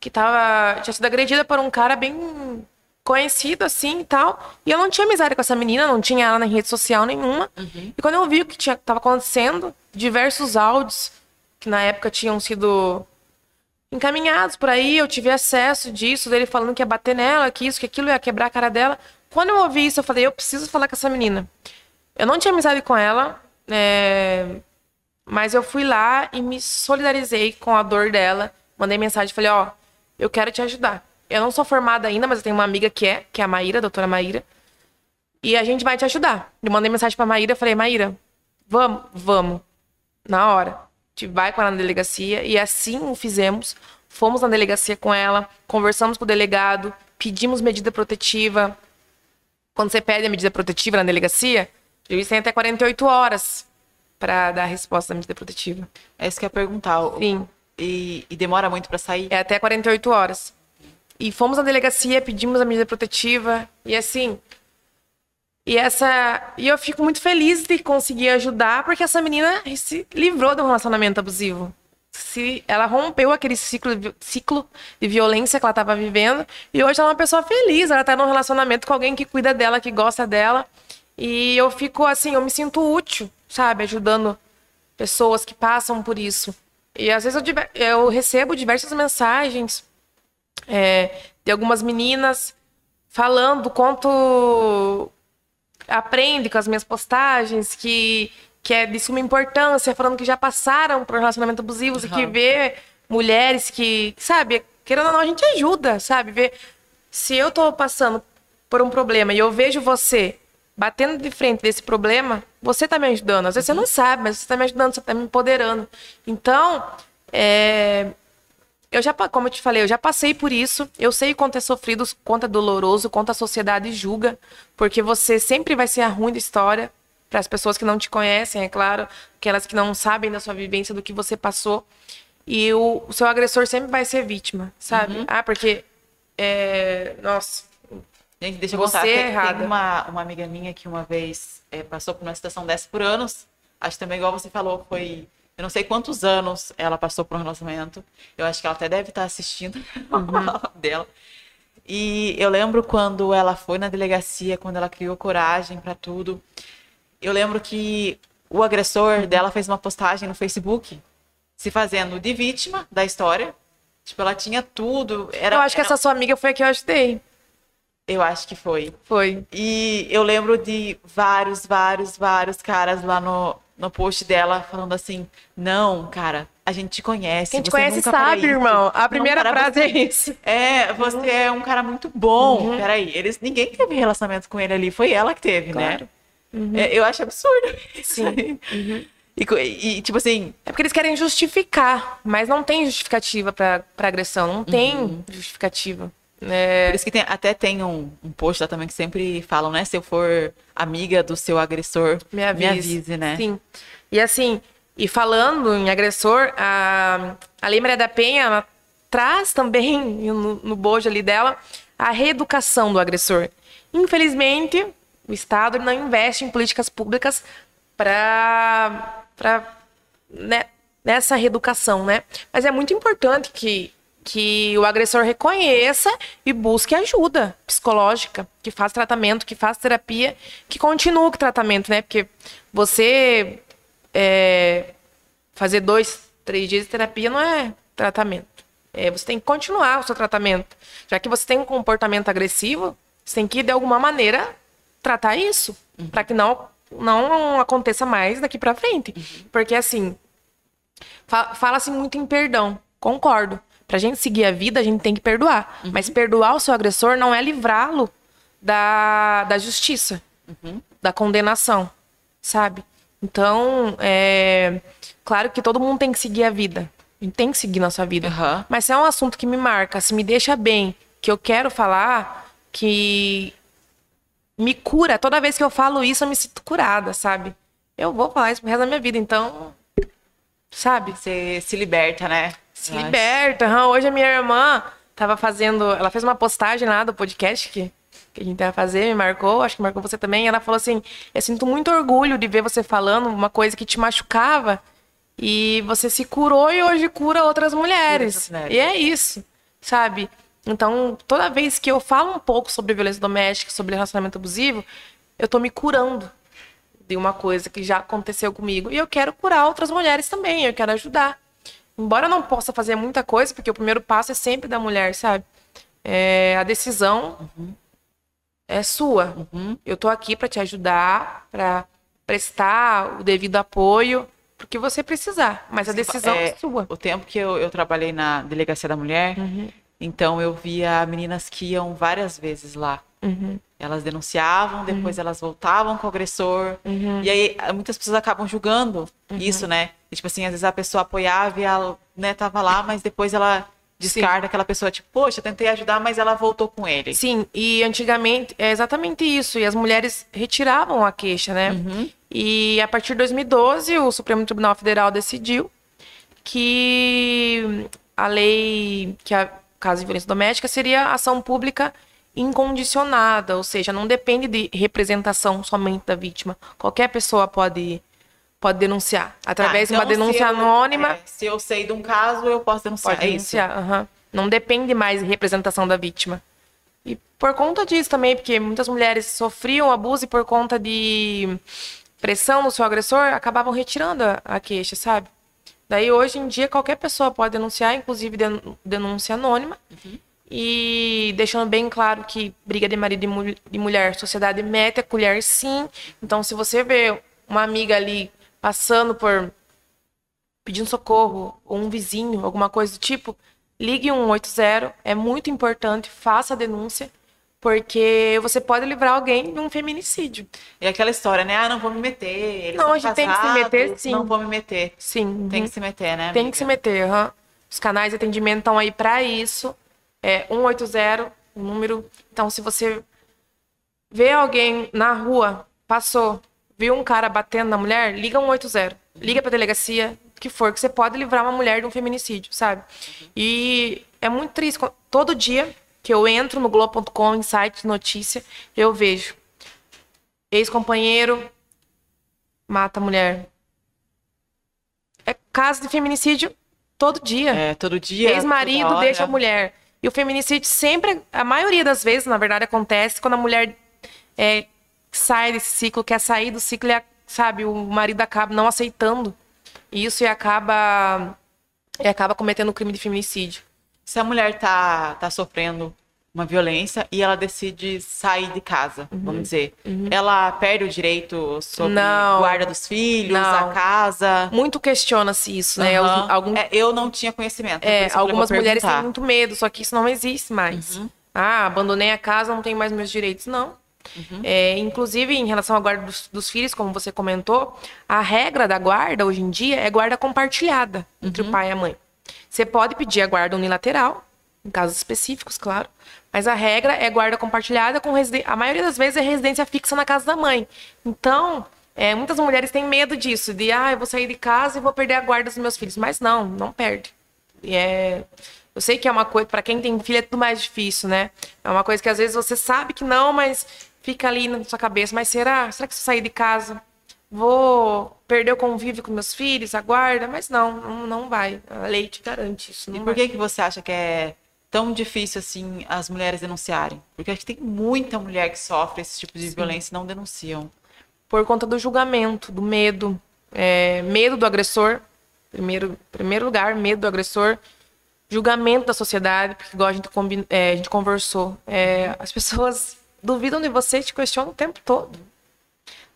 que tava, tinha sido agredida por um cara bem conhecido assim e tal. E eu não tinha amizade com essa menina, não tinha ela na rede social nenhuma. E quando eu vi o que tinha, tava acontecendo, diversos áudios que na época tinham sido encaminhados por aí, eu tive acesso disso, dele falando que ia bater nela, que isso, que aquilo ia quebrar a cara dela. Quando eu ouvi isso, eu falei, eu preciso falar com essa menina. Eu não tinha amizade com ela, é, mas eu fui lá e me solidarizei com a dor dela. Mandei mensagem, falei, ó, eu quero te ajudar. Eu não sou formada ainda, mas eu tenho uma amiga que é, que é a Maíra, a doutora Maíra. E a gente vai te ajudar. Eu mandei mensagem pra Maíra, falei, Maíra, vamos, vamos. Na hora. Gente vai com ela na delegacia. E assim o fizemos. Fomos na delegacia com ela, conversamos com o delegado, pedimos medida protetiva. Quando você pede a medida protetiva na delegacia, o juiz tem até 48 horas para dar a resposta da medida protetiva. É isso que eu ia perguntar. Sim. E, e demora muito pra sair? É até 48 horas. E fomos na delegacia, pedimos a medida protetiva. E assim. E essa. E eu fico muito feliz de conseguir ajudar, porque essa menina se livrou de um relacionamento abusivo. Se ela rompeu aquele ciclo, ciclo de violência que ela estava vivendo. E hoje ela é uma pessoa feliz. Ela está num relacionamento com alguém que cuida dela, que gosta dela. E eu fico assim, eu me sinto útil, sabe? Ajudando pessoas que passam por isso. E às vezes eu, eu recebo diversas mensagens é, de algumas meninas falando quanto aprende com as minhas postagens, que, que é de suma importância, falando que já passaram por relacionamento abusivos e que vê mulheres que, sabe, querendo ou não, a gente ajuda, sabe? Ver se eu tô passando por um problema e eu vejo você batendo de frente desse problema, você tá me ajudando. Às vezes você não sabe, mas você tá me ajudando, você tá me empoderando. Então, é, eu já, como eu te falei, eu já passei por isso. Eu sei quanto é sofrido, quanto é doloroso, quanto a sociedade julga, porque você sempre vai ser a ruim da história para as pessoas que não te conhecem, é claro, aquelas que não sabem da sua vivência, do que você passou. E o, o seu agressor sempre vai ser vítima, sabe? Ah, porque é, nossa, Gente, deixa eu Você contar. é Tem, tem errada. uma, uma amiga minha que uma vez eh, passou por uma situação dessa por anos. Acho também, igual você falou, foi. Eu não sei quantos anos ela passou por um relacionamento. Eu acho que ela até deve estar assistindo [LAUGHS] Uhum. dela. E eu lembro quando ela foi na delegacia, quando ela criou coragem pra tudo. Eu lembro que o agressor dela fez uma postagem no Facebook se fazendo de vítima da história. Tipo, ela tinha tudo. Era, eu acho que era- essa sua amiga foi a que eu ajudei. Eu acho que foi. Foi. E eu lembro de vários, vários, vários caras lá no, no post dela falando assim: Não, cara, a gente te conhece. Quem te você conhece sabe, irmão. A Não, primeira cara, frase você- é isso. [LAUGHS] É, você é um cara muito bom. Peraí, eles, ninguém teve relacionamento com ele ali, foi ela que teve, Claro. né? É, eu acho absurdo. isso Sim. aí. E, e, tipo assim, É porque eles querem justificar, mas não tem justificativa pra, pra agressão, não tem Uhum. justificativa. É, por isso que tem- até tem um, um post lá também que sempre falam, né? Se eu for amiga do seu agressor, me avise. né? Sim. E assim, e falando em agressor, a, a Lei Maria da Penha traz também [LAUGHS] no, no bojo ali dela a reeducação do agressor. Infelizmente, o Estado não investe em políticas públicas para né, nessa reeducação, né? Mas é muito importante que, que o agressor reconheça e busque ajuda psicológica, que faz tratamento, que faz terapia, que continue o tratamento, né? Porque você é, fazer dois, três dias de terapia não é tratamento. É, você tem que continuar o seu tratamento. Já que você tem um comportamento agressivo, você tem que, de alguma maneira, tratar isso. para que não, não aconteça mais daqui para frente. Porque, assim, fa- fala-se muito em perdão. Concordo. Pra gente seguir a vida, a gente tem que perdoar. Mas perdoar o seu agressor não é livrá-lo da, da justiça, da condenação, sabe? Então, é claro que todo mundo tem que seguir a vida. A gente tem que seguir nossa vida. Aham. Mas se é um assunto que me marca, se me deixa bem, que eu quero falar, que me cura, toda vez que eu falo isso, eu me sinto curada, sabe? Eu vou falar isso pro resto da minha vida, então. Sabe? Você se liberta, né? Se liberta. aham. Hoje a minha irmã tava fazendo. Ela fez uma postagem lá do podcast que, que a gente ia fazer, me marcou, acho que marcou você também. Ela falou assim: Eu sinto muito orgulho de ver você falando uma coisa que te machucava. E você se curou e hoje cura outras mulheres. outras mulheres. E é isso, sabe? Então, toda vez que eu falo um pouco sobre violência doméstica, sobre relacionamento abusivo, eu tô me curando de uma coisa que já aconteceu comigo. E eu quero curar outras mulheres também, eu quero ajudar. Embora eu não possa fazer muita coisa, porque o primeiro passo é sempre da mulher, sabe? É, a decisão é sua. Eu tô aqui para te ajudar, para prestar o devido apoio, porque você precisar. Mas a decisão é, É, sua. O tempo que eu, eu trabalhei na delegacia da mulher, Uhum. então eu via meninas que iam várias vezes lá. Uhum. Elas denunciavam, depois elas voltavam com o agressor. E aí eh, muitas pessoas acabam julgando Uhum. isso, né? E, tipo assim, às vezes a pessoa apoiava e ela né, tava lá, mas depois ela descarta aquela pessoa, tipo, poxa, tentei ajudar, mas ela voltou com ele. Sim, e antigamente é exatamente isso. E as mulheres retiravam a queixa, né? E a partir de 2012, o Supremo Tribunal Federal decidiu que a lei, que a caso de violência doméstica seria ação pública incondicionada, ou seja, não depende de representação somente da vítima. Qualquer pessoa pode pode denunciar através Tá, de uma então, denúncia eu- anônima. é, se eu sei de um caso, eu posso denunciar. Pode é denunciar, aham. Não depende mais de representação da vítima. E por conta disso também, porque muitas mulheres sofriam abuso e por conta de pressão do seu agressor, acabavam retirando a, a queixa, sabe? Daí hoje em dia qualquer pessoa pode denunciar, inclusive den- denúncia anônima. E deixando bem claro que briga de marido e de mulher, sociedade mete a colher sim. Então se você vê uma amiga ali passando por pedindo socorro, ou um vizinho, alguma coisa do tipo, ligue 180, é muito importante, faça a denúncia, porque você pode livrar alguém de um feminicídio. E aquela história, né? Ah, não vou me meter. Eles Não, a gente tem que se meter, sim. Não vou me meter. Sim. Tem uhum. que se meter, né? Tem amiga? que se meter, aham. Os canais de atendimento estão aí para isso. É 180, o número. Então, se você vê alguém na rua, passou, viu um cara batendo na mulher, liga 180. Liga pra delegacia, o que for, que você pode livrar uma mulher de um feminicídio, sabe? E é muito triste. Todo dia que eu entro no Globo.com, em site de notícia, eu vejo ex-companheiro mata a mulher. É caso de feminicídio todo dia. É, todo dia. Ex-marido deixa a mulher. E o feminicídio sempre, a maioria das vezes, na verdade, acontece quando a mulher é, sai desse ciclo, quer sair do ciclo e, sabe, o marido acaba não aceitando isso e acaba, e acaba cometendo o crime de feminicídio. Se a mulher tá, tá sofrendo uma violência e ela decide sair de casa, Uhum. vamos dizer, ela perde o direito sobre Não. guarda dos filhos, Não. a casa. Muito questiona-se isso, né? Aham. Os- algum- É, eu não tinha conhecimento. É, falei, algumas mulheres têm muito medo, só que isso não existe mais. Uhum. Ah, abandonei a casa, não tenho mais meus direitos. Não. Uhum. É, inclusive, em relação à guarda dos, dos filhos, como você comentou, a regra da guarda hoje em dia é guarda compartilhada entre Uhum. o pai e a mãe. Você pode pedir a guarda unilateral, em casos específicos, claro, mas a regra é guarda compartilhada com residência. A maioria das vezes é residência fixa na casa da mãe. Então, é, muitas mulheres têm medo disso, de ah, eu vou sair de casa e vou perder a guarda dos meus filhos. Mas não, não perde. E é. Eu sei que é uma coisa, para quem tem filho é tudo mais difícil, né? É uma coisa que às vezes você sabe que não, mas fica ali na sua cabeça. Mas será? Será que se eu sair de casa vou perder o convívio com meus filhos, a guarda? Mas não, não, não vai. A lei te garante isso. E por que, que você acha que é tão difícil assim as mulheres denunciarem? Porque acho que tem muita mulher que sofre esse tipo de violência e não denunciam. Por conta do julgamento, do medo. É, medo do agressor. Primeiro, primeiro lugar, medo do agressor. Julgamento da sociedade, porque igual a gente, é, a gente conversou. é, as pessoas [LAUGHS] duvidam de você e te questionam o tempo todo.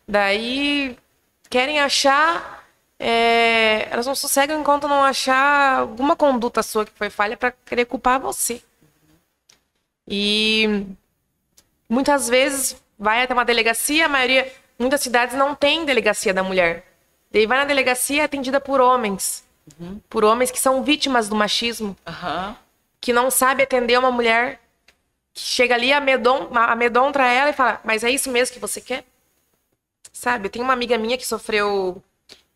Daí querem achar. É, elas não sossegam enquanto não achar alguma conduta sua que foi falha para querer culpar você. E muitas vezes vai até uma delegacia, a maioria, muitas cidades não tem delegacia da mulher. Daí vai na delegacia é atendida por homens, por homens que são vítimas do machismo, Aham. que não sabe atender uma mulher que chega ali amedon, amedontra ela e fala: "Mas é isso mesmo que você quer?" Sabe? Eu tenho uma amiga minha que sofreu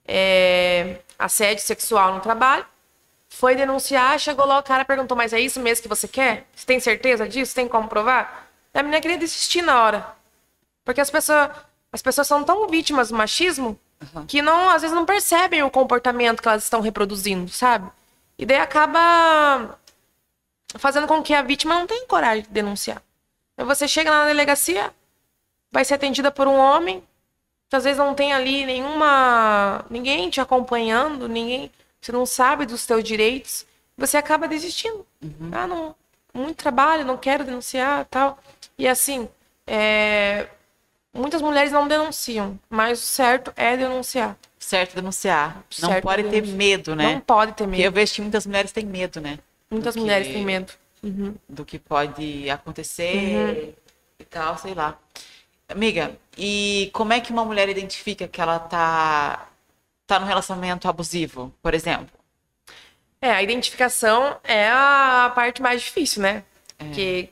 é, assédio sexual no trabalho. Foi denunciar, chegou lá, o cara perguntou, mas é isso mesmo que você quer? Você tem certeza disso? Tem como provar? A menina queria desistir na hora. Porque as pessoas, as pessoas são tão vítimas do machismo que não, às vezes não percebem o comportamento que elas estão reproduzindo, sabe? E daí acaba fazendo com que a vítima não tenha coragem de denunciar. Aí você chega lá na delegacia, vai ser atendida por um homem, às vezes não tem ali nenhuma. ninguém te acompanhando, ninguém. Você não sabe dos seus direitos, você acaba desistindo. Ah, não. Muito trabalho, não quero denunciar tal. E assim, é, muitas mulheres não denunciam, mas o certo é denunciar. Certo denunciar. Não Certo pode ter denunciar. medo, né? Não pode ter Porque eu medo. vejo que muitas mulheres têm medo, né? Muitas do mulheres que- têm medo. Uhum. do que pode acontecer e tal, sei lá. Amiga, e como é que uma mulher identifica que ela tá tá num relacionamento abusivo, por exemplo? É, a identificação é a parte mais difícil, né? É. Porque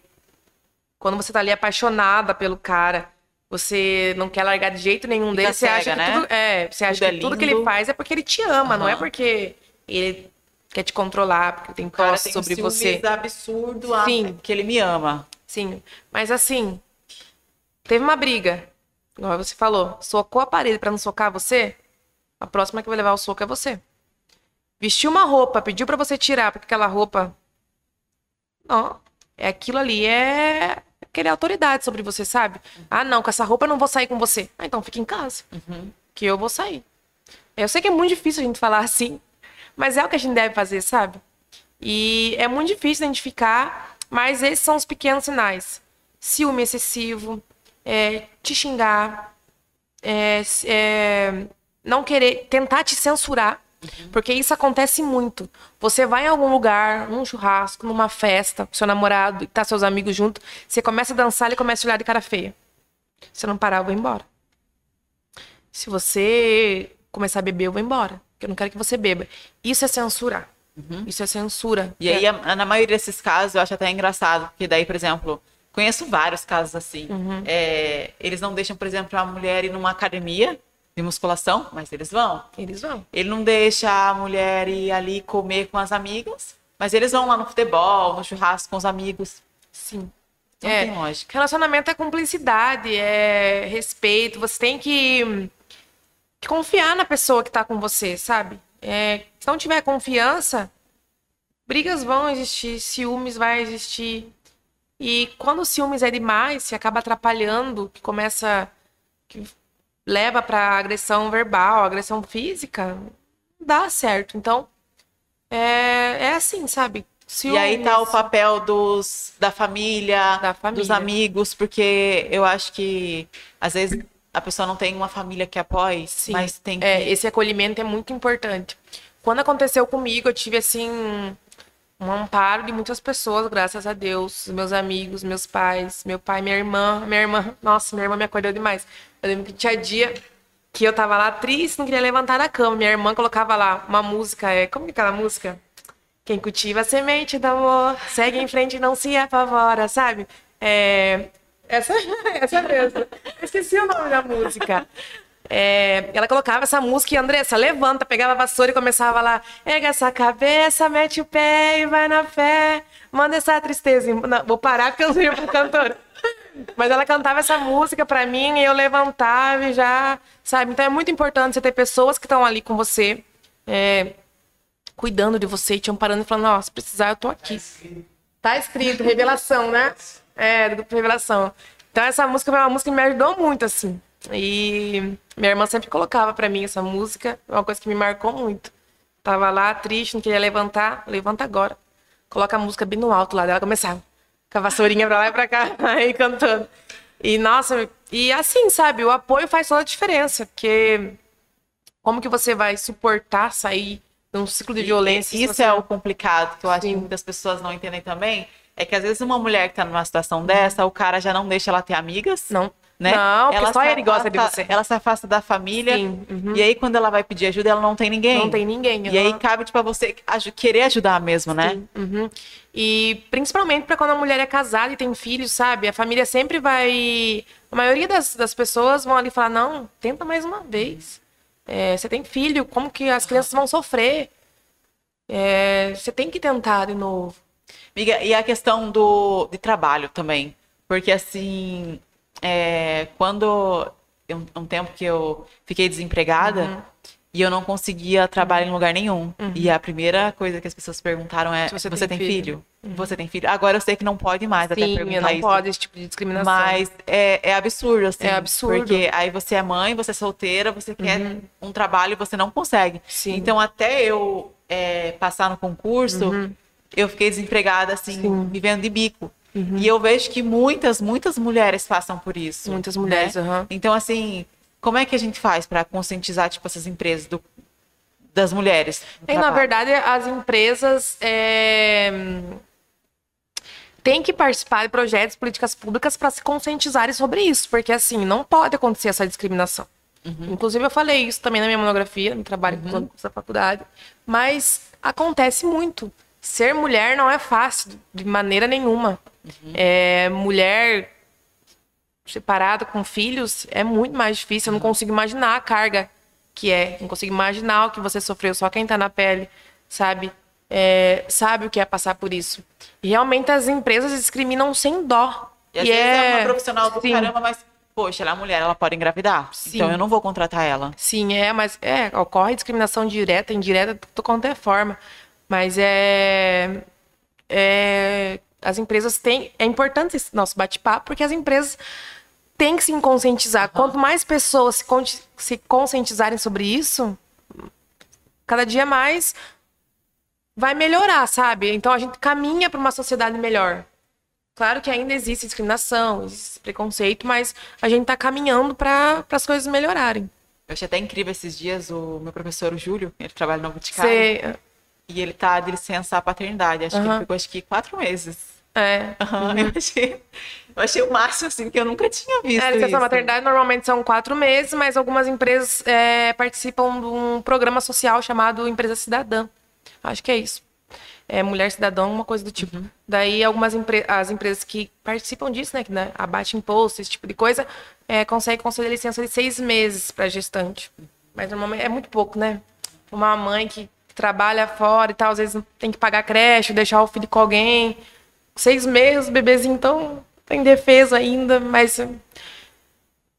quando você tá ali apaixonada pelo cara, você não quer largar de jeito nenhum Fica dele, você cega, acha que né? tudo, é, você acha Tudo é que tudo que ele faz é porque ele te ama, não é porque ele quer te controlar, porque tem posse sobre um você. absurdo, Sim. que ele me ama. Sim, mas assim, teve uma briga, igual você falou, socou a parede pra não socar você, a próxima que vai levar o soco é você. Vestiu uma roupa, pediu pra você tirar, porque aquela roupa. Não, é aquilo ali, é querer autoridade sobre você, sabe? Ah, não, com essa roupa eu não vou sair com você. Ah, então fica em casa, que eu vou sair. Eu sei que é muito difícil a gente falar assim, mas é o que a gente deve fazer, sabe? E é muito difícil identificar, mas esses são os pequenos sinais. Ciúme excessivo, é, te xingar, é, é, não querer, tentar te censurar, porque isso acontece muito. Você vai em algum lugar, num churrasco, numa festa, com seu namorado, e tá seus amigos junto, você começa a dançar, ele começa a olhar de cara feia. Se eu não parar, eu vou embora. Se você começar a beber, eu vou embora. Porque eu não quero que você beba. Isso é censurar. Isso é censura. E aí, a- na maioria desses casos, eu acho até engraçado, porque daí, por exemplo, conheço vários casos assim. É, eles não deixam, por exemplo, a mulher ir numa academia de musculação, mas eles vão. Eles vão. Ele não deixa a mulher ir ali comer com as amigas, mas eles vão lá no futebol, no churrasco com os amigos. Sim. Não É. tem lógica. Relacionamento é cumplicidade, é respeito. Você tem que, que confiar na pessoa que tá com você, sabe? É, se não tiver confiança, brigas vão existir, ciúmes vai existir. E quando o ciúmes é demais, se acaba atrapalhando, que começa. que leva pra agressão verbal, agressão física, não dá certo. Então, é, é assim, sabe? E aí tá o Ciúmes- papel dos, da família, Da família. dos amigos, porque eu acho que às vezes a pessoa não tem uma família que apoie, Sim. mas tem que... É, esse acolhimento é muito importante. Quando aconteceu comigo, eu tive assim um amparo de muitas pessoas, graças a Deus, meus amigos, meus pais, meu pai, minha irmã, minha irmã, nossa, minha irmã me acolheu demais. Eu lembro que tinha dia que eu tava lá triste, não queria levantar da cama. Minha irmã colocava lá uma música, é, como que é aquela música? Quem cultiva a semente do amor, segue em frente e não se apavora, sabe? É, essa, [LAUGHS] essa mesmo. Eu esqueci o nome da música. É, ela colocava essa música e Andressa, levanta, pegava a vassoura e começava lá, erga essa cabeça, mete o pé e vai na fé, manda essa tristeza. Não, vou parar porque eu não sirvo pra cantora. Mas ela cantava essa música pra mim e eu levantava e já, sabe? Então é muito importante você ter pessoas que estão ali com você, é, cuidando de você, te amparando e falando, ó, se precisar, eu tô aqui. Tá escrito, revelação, né? É, Revelação. Então essa música foi uma música que me ajudou muito, assim. E minha irmã sempre colocava pra mim essa música, uma coisa que me marcou muito. Tava lá, triste, não queria levantar, levanta agora. Coloca a música bem no alto lá dela, começava. Com a vassourinha pra lá e pra cá, [LAUGHS] aí cantando. E, nossa, e assim, sabe, o apoio faz toda a diferença, porque como que você vai suportar sair de um ciclo de violência? Isso você- é o complicado, que eu acho que Sim. muitas pessoas não entendem também. É que às vezes uma mulher que tá numa situação dessa, o cara já não deixa ela ter amigas. Não. Né? Não, porque só ele gosta de você. Ela se afasta da família. Sim, uhum. E aí, quando ela vai pedir ajuda, ela não tem ninguém. Não tem ninguém. E aí aham. cabe, tipo, a você querer ajudar mesmo, né? Uhum. E principalmente para quando a mulher é casada e tem filhos, sabe? A família sempre vai. A maioria das, das pessoas vão ali falar: não, tenta mais uma vez. É, você tem filho, como que as crianças vão sofrer? É, você tem que tentar de novo. Amiga, e a questão do de trabalho também. Porque assim, é, quando um, um tempo que eu fiquei desempregada Uhum. e eu não conseguia trabalhar em lugar nenhum. E a primeira coisa que as pessoas perguntaram é: Se você você, tem tem, filho?" filho? Você tem filho? Agora eu sei que não pode mais até Sim, perguntar não isso. pode esse tipo de discriminação. Mas é, é absurdo, assim. É absurdo. Porque aí você é mãe, você é solteira, você quer um trabalho e você não consegue. Uhum. Sim. Então, até eu é, passar no concurso, eu fiquei desempregada, assim, Uhum. Sim. Uhum. vivendo de bico. E eu vejo que muitas, muitas mulheres passam por isso. Muitas mulheres, né? aham. Então, assim, como é que a gente faz para conscientizar, tipo, essas empresas do- das mulheres? E, na verdade, as empresas é, têm que participar de projetos, políticas públicas para se conscientizarem sobre isso, porque assim, não pode acontecer essa discriminação. Inclusive, eu falei isso também na minha monografia, no trabalho com essa faculdade, mas acontece muito. Ser mulher não é fácil, de maneira nenhuma. É, mulher separada com filhos é muito mais difícil. Eu não consigo imaginar a carga que é. Não consigo imaginar o que você sofreu. Só quem tá na pele, sabe? É, sabe o que é passar por isso. E realmente as empresas discriminam sem dó. E às vezes é uma profissional do sim, caramba, mas, poxa, ela é mulher, ela pode engravidar. Sim. Então eu não vou contratar ela. Sim, é, mas é, ocorre discriminação direta, indireta, de qualquer forma. Mas é, é. As empresas têm. É importante esse nosso bate-papo, porque as empresas têm que se conscientizar. Quanto mais pessoas se, con- se conscientizarem sobre isso, cada dia mais vai melhorar, sabe? Então a gente caminha para uma sociedade melhor. Claro que ainda existe discriminação, existe preconceito, mas a gente está caminhando para as coisas melhorarem. Eu achei até incrível esses dias o meu professor, o Júlio, ele trabalha no Boticário, Sei. E ele tá de licença paternidade. Acho que ele ficou acho que quatro meses. É. Aham, eu, achei, eu achei o máximo, assim, que eu nunca tinha visto É, licença isso. maternidade normalmente são quatro meses, mas algumas empresas é, participam de um programa social chamado Empresa Cidadã. Acho que é isso. É Mulher Cidadã, uma coisa do tipo. Uhum. Daí, algumas empre as empresas que participam disso, né, que né, abate imposto, esse tipo de coisa, é, conseguem conceder licença de seis meses para gestante. Mas normalmente é muito pouco, né? Uma mãe que trabalha fora e tal, às vezes tem que pagar creche, deixar o filho com alguém. Seis meses, o bebezinho então tem defesa ainda, mas é,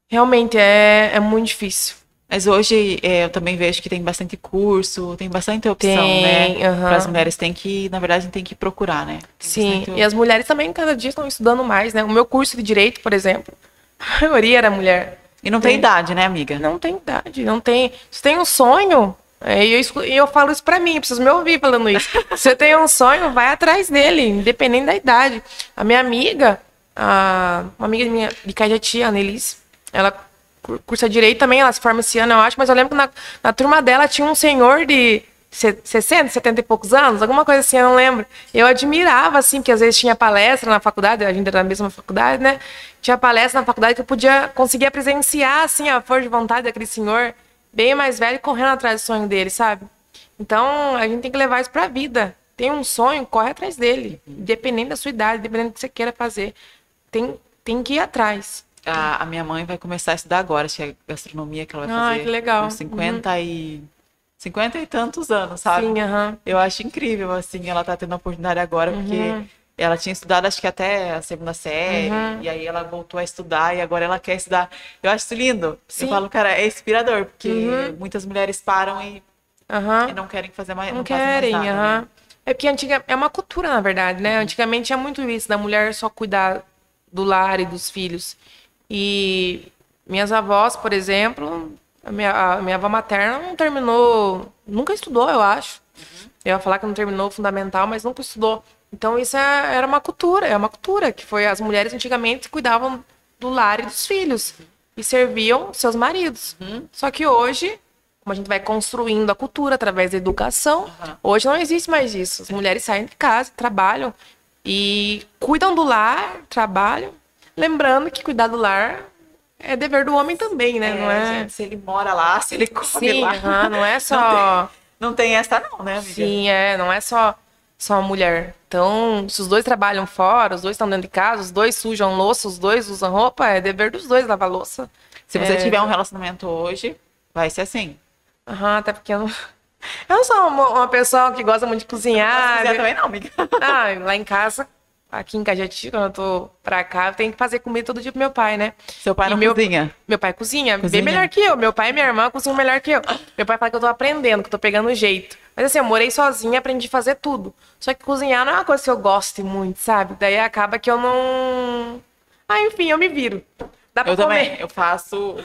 realmente é, é muito difícil. Mas hoje é, eu também vejo que tem bastante curso, tem bastante opção, Tem, né? Para as mulheres tem que, na verdade, tem que procurar, né? Tem Sim, bastante- e as mulheres também cada dia estão estudando mais, né? O meu curso de direito, por exemplo, [LAUGHS] a maioria era mulher. E não tem tem- idade, né, amiga? Não tem idade, não tem. Se tem um sonho, e eu, e eu falo isso pra mim, preciso me ouvir falando isso. [LAUGHS] Se você tem um sonho, vai atrás dele, independente da idade. A minha amiga, a, uma amiga minha de Cajati, a Nelis, ela cur- cursa direito também, ela se forma esse ano, eu acho, mas eu lembro que na, na turma dela tinha um senhor de se- 60, 70 e poucos anos, alguma coisa assim, eu não lembro. Eu admirava, assim, que às vezes tinha palestra na faculdade, a gente era na mesma faculdade, né? Tinha palestra na faculdade que eu podia, conseguia presenciar, assim, a força de vontade daquele senhor bem mais velho correndo atrás do sonho dele, sabe? Então, a gente tem que levar isso pra vida. Tem um sonho, corre atrás dele. Independente da sua idade, independente do que você queira fazer. Tem, tem que ir atrás. A, a minha mãe vai começar a estudar agora, acho que é gastronomia que ela vai Ai, fazer. que legal. Com 50 e... 50 e tantos anos, sabe? Sim, aham. Eu acho incrível, assim, ela tá tendo a oportunidade agora, Uhum. porque ela tinha estudado, acho que até a segunda série, Uhum. e aí ela voltou a estudar, e agora ela quer estudar. Eu acho isso lindo. Sim. Eu falo, cara, é inspirador, porque Uhum. muitas mulheres param e, Aham. e não querem fazer mais, Não, não, fazem mais querem, nada, né? É porque antiga, é uma cultura, na verdade, né? Antigamente tinha muito isso, da mulher só cuidar do lar e dos filhos. E minhas avós, por exemplo, a minha, a minha avó materna não terminou, nunca estudou, eu acho. Eu ia falar que não terminou o fundamental, mas nunca estudou. Então isso é- era uma cultura, é uma cultura, que foi as mulheres antigamente cuidavam do lar e dos filhos e serviam seus maridos. Só que hoje, como a gente vai construindo a cultura através da educação, hoje não existe mais isso. As mulheres saem de casa, trabalham e cuidam do lar, trabalham. Lembrando que cuidar do lar é dever do homem também, né? não é? gente, se ele mora lá, se ele come Sim, lá. aham, não é [LAUGHS] só. Não tem essa não, né, amiga? Sim, é, não é só só a mulher. Então, se os dois trabalham fora, os dois estão dentro de casa, os dois sujam louça, os dois usam roupa, é dever dos dois lavar louça. Se você É. tiver um relacionamento hoje, vai ser assim. Aham, até porque eu não. [LAUGHS] Eu não sou uma, uma pessoa que gosta muito de cozinhar. quiser de- também não, amiga. [LAUGHS] Ah, lá em casa, aqui em Cajati, quando eu tô pra cá, eu tenho que fazer comida todo dia pro meu pai, né? Seu pai E não meu- cozinha. Meu pai cozinha, Cozinha? bem melhor que eu. Meu pai e minha irmã cozinham melhor que eu. Meu pai fala que eu tô aprendendo, que eu tô pegando o jeito. Mas assim, eu morei sozinha, aprendi a fazer tudo. Só que cozinhar não é uma coisa que eu goste muito, sabe? Daí acaba que eu não. Ah, enfim, eu me viro. Dá pra Eu comer. também, eu faço.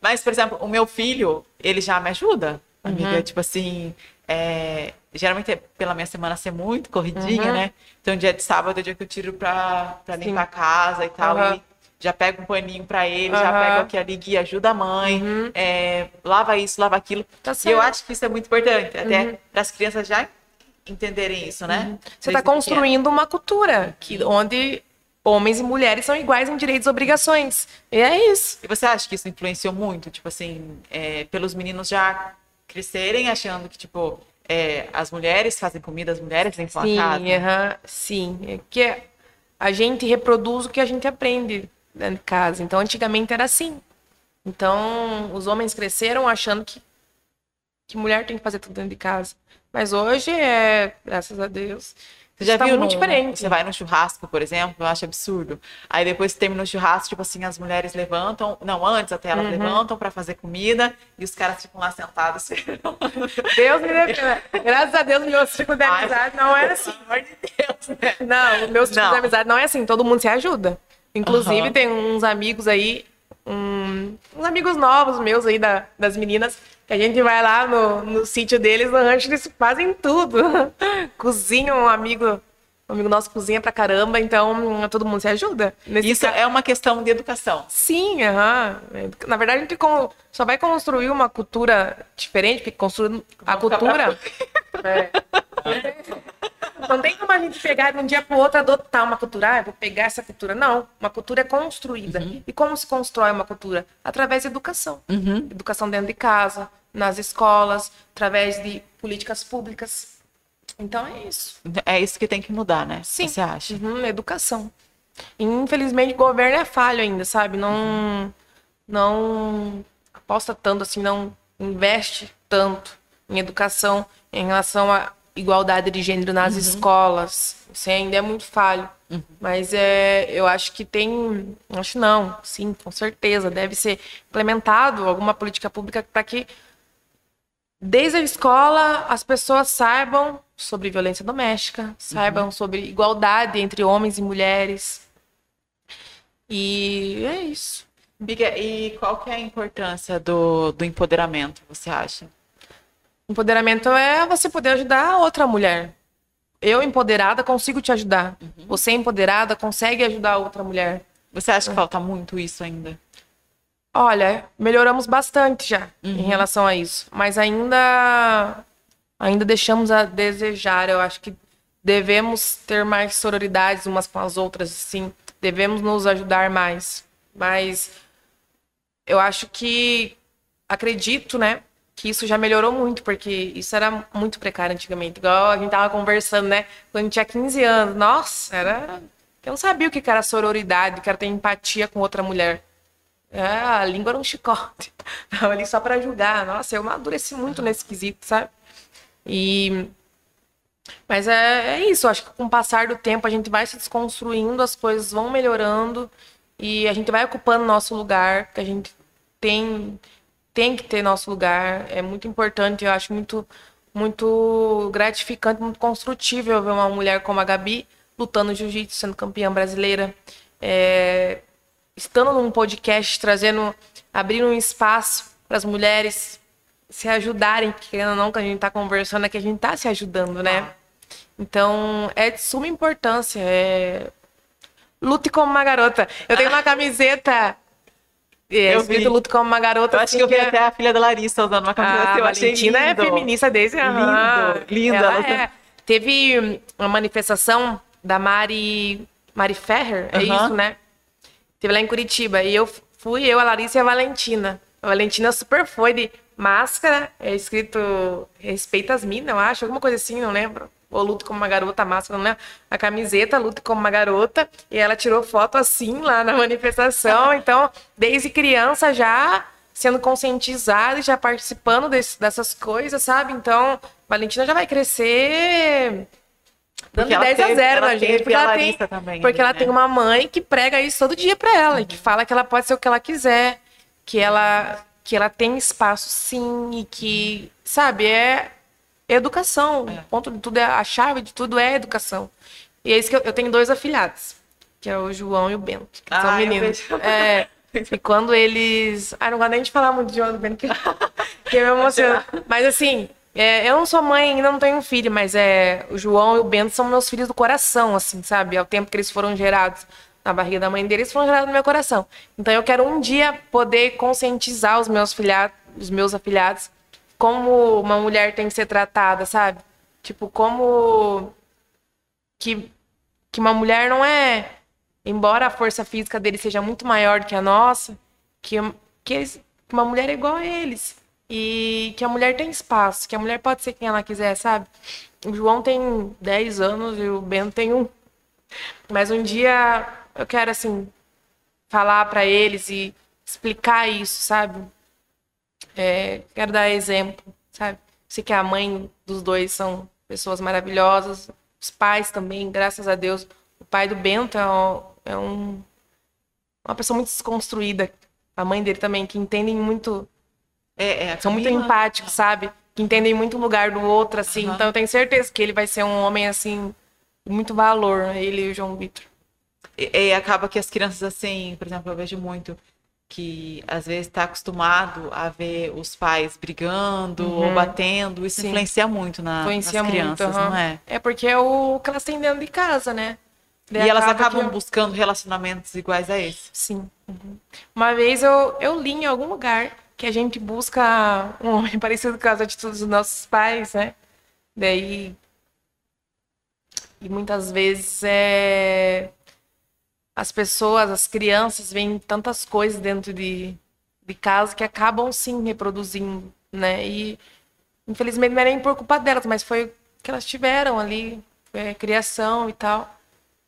Mas, por exemplo, o meu filho, ele já me ajuda, Uhum. amiga. Tipo assim, é, geralmente é pela minha semana ser muito corridinha, Uhum. né? Então, dia de sábado é o dia que eu tiro pra, pra limpar a casa e tal. Aham. E já pego um paninho pra ele, já. Uhum. pego aqui ali, guia, ajuda a mãe, é, lava isso, lava aquilo. Tá e eu acho que isso é muito importante, até para as crianças já entenderem isso, né? Uhum. Você está Desde pequeno. construindo uma cultura que, onde homens e mulheres são iguais em direitos e obrigações. E é isso. E você acha que isso influenciou muito, tipo assim, é, pelos meninos já crescerem achando que, tipo, é, as mulheres fazem comida, as mulheres limpam Sim, a casa? sim. É que a gente reproduz o que a gente aprende dentro de casa. Então, antigamente era assim. Então, os homens cresceram achando que, que mulher tem que fazer tudo dentro de casa. Mas hoje é, graças a Deus, Você já está viu muito no- diferente. Você vai no churrasco, por exemplo, eu acho absurdo. Aí depois que termina o churrasco, tipo assim, as mulheres levantam, não, antes até elas Uhum. levantam pra fazer comida e os caras ficam lá sentados. [LAUGHS] Deus me defenda. Graças a Deus, meu ciclo de Ai, amizade não é assim. Pelo amor de Deus, né? Não, o meu ciclo Não. de amizade não é assim, todo mundo se ajuda. Inclusive, Aham. tem uns amigos aí, um- uns amigos novos meus aí da- das meninas, que a gente vai lá no, no sítio deles, no rancho, eles fazem tudo. [LAUGHS] Cozinham um amigo um amigo nosso cozinha pra caramba, então todo mundo se ajuda. Isso é uma questão de educação. Sim, aham. Na verdade, a gente só vai construir uma cultura diferente, porque construindo a cultura. [LAUGHS] É. [LAUGHS] Não tem como a gente pegar de um dia para o outro adotar uma cultura. Ah, eu vou pegar essa cultura. Não, uma cultura é construída. E como se constrói uma cultura? Através da educação. Educação dentro de casa, nas escolas, através de políticas públicas. Então é isso. É isso que tem que mudar, né? Sim. Você acha? Uhum, educação. Infelizmente, o governo é falho ainda, sabe? Não, não aposta tanto assim, não investe tanto em educação em relação à igualdade de gênero nas escolas. Isso ainda é muito falho. Mas é, eu acho que tem, acho não, sim, com certeza deve ser implementado alguma política pública para que desde a escola as pessoas saibam sobre violência doméstica, saibam sobre igualdade entre homens e mulheres. E é isso. Biga, e qual que é a importância do, do empoderamento, você acha? Empoderamento é você poder ajudar a outra mulher. Eu, empoderada, consigo te ajudar. Uhum. Você, empoderada, consegue ajudar a outra mulher. Você acha que falta muito isso ainda? Olha, melhoramos bastante já Uhum. em relação a isso, mas ainda ainda deixamos a desejar. Eu acho que devemos ter mais sororidades umas com as outras, sim. Devemos nos ajudar mais. Mas eu acho que acredito, né, que isso já melhorou muito, porque isso era muito precário antigamente. Igual a gente tava conversando, né, quando tinha 15 anos. Nossa, era eu não sabia o que era sororidade, o que era ter empatia com outra mulher. É, a língua era um chicote. [LAUGHS] Tava ali só pra julgar. Nossa, eu amadureci muito nesse quesito, sabe? E. Mas é, é isso, acho que com o passar do tempo a gente vai se desconstruindo, as coisas vão melhorando e a gente vai ocupando nosso lugar, que a gente tem, tem que ter nosso lugar. É muito importante, eu acho muito, muito gratificante, muito construtível ver uma mulher como a Gabi lutando jiu-jitsu, sendo campeã brasileira. É, estando num podcast, trazendo, abrindo um espaço para as mulheres se ajudarem, querendo ou não, que a gente está conversando, é que a gente está se ajudando, né? Então, é de suma importância. É... Lute como uma garota. Eu tenho uma [LAUGHS] camiseta é, Eu vi. Lute como uma garota. Eu acho assim, que eu vi é- até a filha da Larissa usando uma camiseta. a eu achei Valentina é lindo. feminista desde. Lindo, lindo. Ela Ela é. Teve uma manifestação da Mari Mari Ferrer, é isso, né? Teve lá em Curitiba e eu fui eu, a Larissa e a Valentina. A Valentina super foi de máscara, é escrito respeita as minas, eu acho, alguma coisa assim, não lembro. Ou luto como uma garota, máscara, não lembro. A camiseta, luto como uma garota. E ela tirou foto assim lá na manifestação. [LAUGHS] Então, desde criança já sendo conscientizada e já participando desse- dessas coisas, sabe? Então, Valentina já vai crescer dando Porque ela 10 a teve- 0 ela na gente. Porque a ela, tem, também porque ela né? tem uma mãe que prega isso todo dia pra ela e que fala que ela pode ser o que ela quiser, que ela, que ela tem espaço sim e que, sabe, é educação. O ponto de tudo é a chave de tudo é educação. E é isso que eu, eu tenho dois afilhados, que é o João e o Bento, que são Ah, eu meninos. É, e quando eles. Ah, não gosto nem de falar muito de João e do Bento, que, que eu me emociono. Mas assim, é, eu não sou mãe, ainda não tenho filho, mas é, o João e o Bento são meus filhos do coração, assim, sabe? Ao tempo que eles foram gerados na barriga da mãe deles, foram gerados no meu coração. Então eu quero um dia poder conscientizar os meus filhados, os meus afilhados, como uma mulher tem que ser tratada, sabe? Tipo, como que, que uma mulher não é, embora a força física dele seja muito maior do que a nossa, que, que, eles- uma mulher é igual a eles. E que a mulher tem espaço, que a mulher pode ser quem ela quiser, sabe? O João tem 10 anos e o Bento tem um. Mas um dia eu quero, assim, falar pra eles e explicar isso, sabe? É, quero dar exemplo, sabe? Sei que a mãe dos dois são pessoas maravilhosas, os pais também, graças a Deus. O pai do Bento é, um, é um- uma pessoa muito desconstruída. A mãe dele também, que entendem muito, É, é, são muito Camila- empáticos, sabe? Que entendem muito o lugar do outro, assim. Aham. Então eu tenho certeza que ele vai ser um homem, assim, muito valor, ele e o João Vitor. E, e acaba que as crianças, assim, por exemplo, eu vejo muito. Que às vezes está acostumado a ver os pais brigando ou batendo, isso Sim. influencia muito na, Influencia nas crianças, muito, aham. não é? É porque é o que elas têm dentro de casa, né? Daí E elas acaba acabam que- buscando relacionamentos iguais a esse. Sim. uhum. Uma vez eu, eu li em algum lugar que a gente busca um homem [LAUGHS] parecido com as atitudes dos nossos pais, né? Daí. E muitas vezes é. As pessoas, as crianças, veem tantas coisas dentro de, de casa que acabam sim reproduzindo, né? E infelizmente não é nem por culpa delas, mas foi o que elas tiveram ali, é, criação e tal.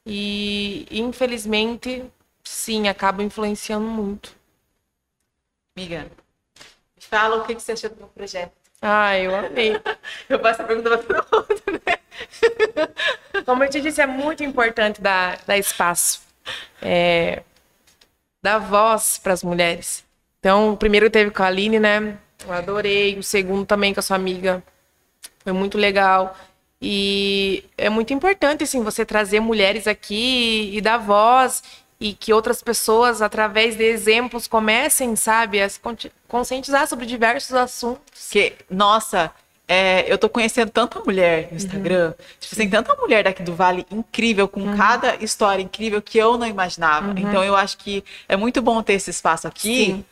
E infelizmente, sim, acaba influenciando muito. Amiga, me fala o que que você achou do meu projeto. Ah, eu amei. [LAUGHS] Eu faço essa pergunta pra todo mundo, né? Como eu te disse, é muito importante dar, dar espaço, é, dar voz para as mulheres. Então, o primeiro teve com a Aline, né? Eu adorei. O segundo também com a sua amiga. Foi muito legal. E é muito importante, assim, você trazer mulheres aqui e dar voz e que outras pessoas, através de exemplos, comecem, sabe, a se conscientizar sobre diversos assuntos. Porque, nossa, é, eu tô conhecendo tanta mulher no Instagram, tipo assim, tanta mulher daqui do Vale incrível, com cada história incrível que eu não imaginava. Então eu acho que é muito bom ter esse espaço aqui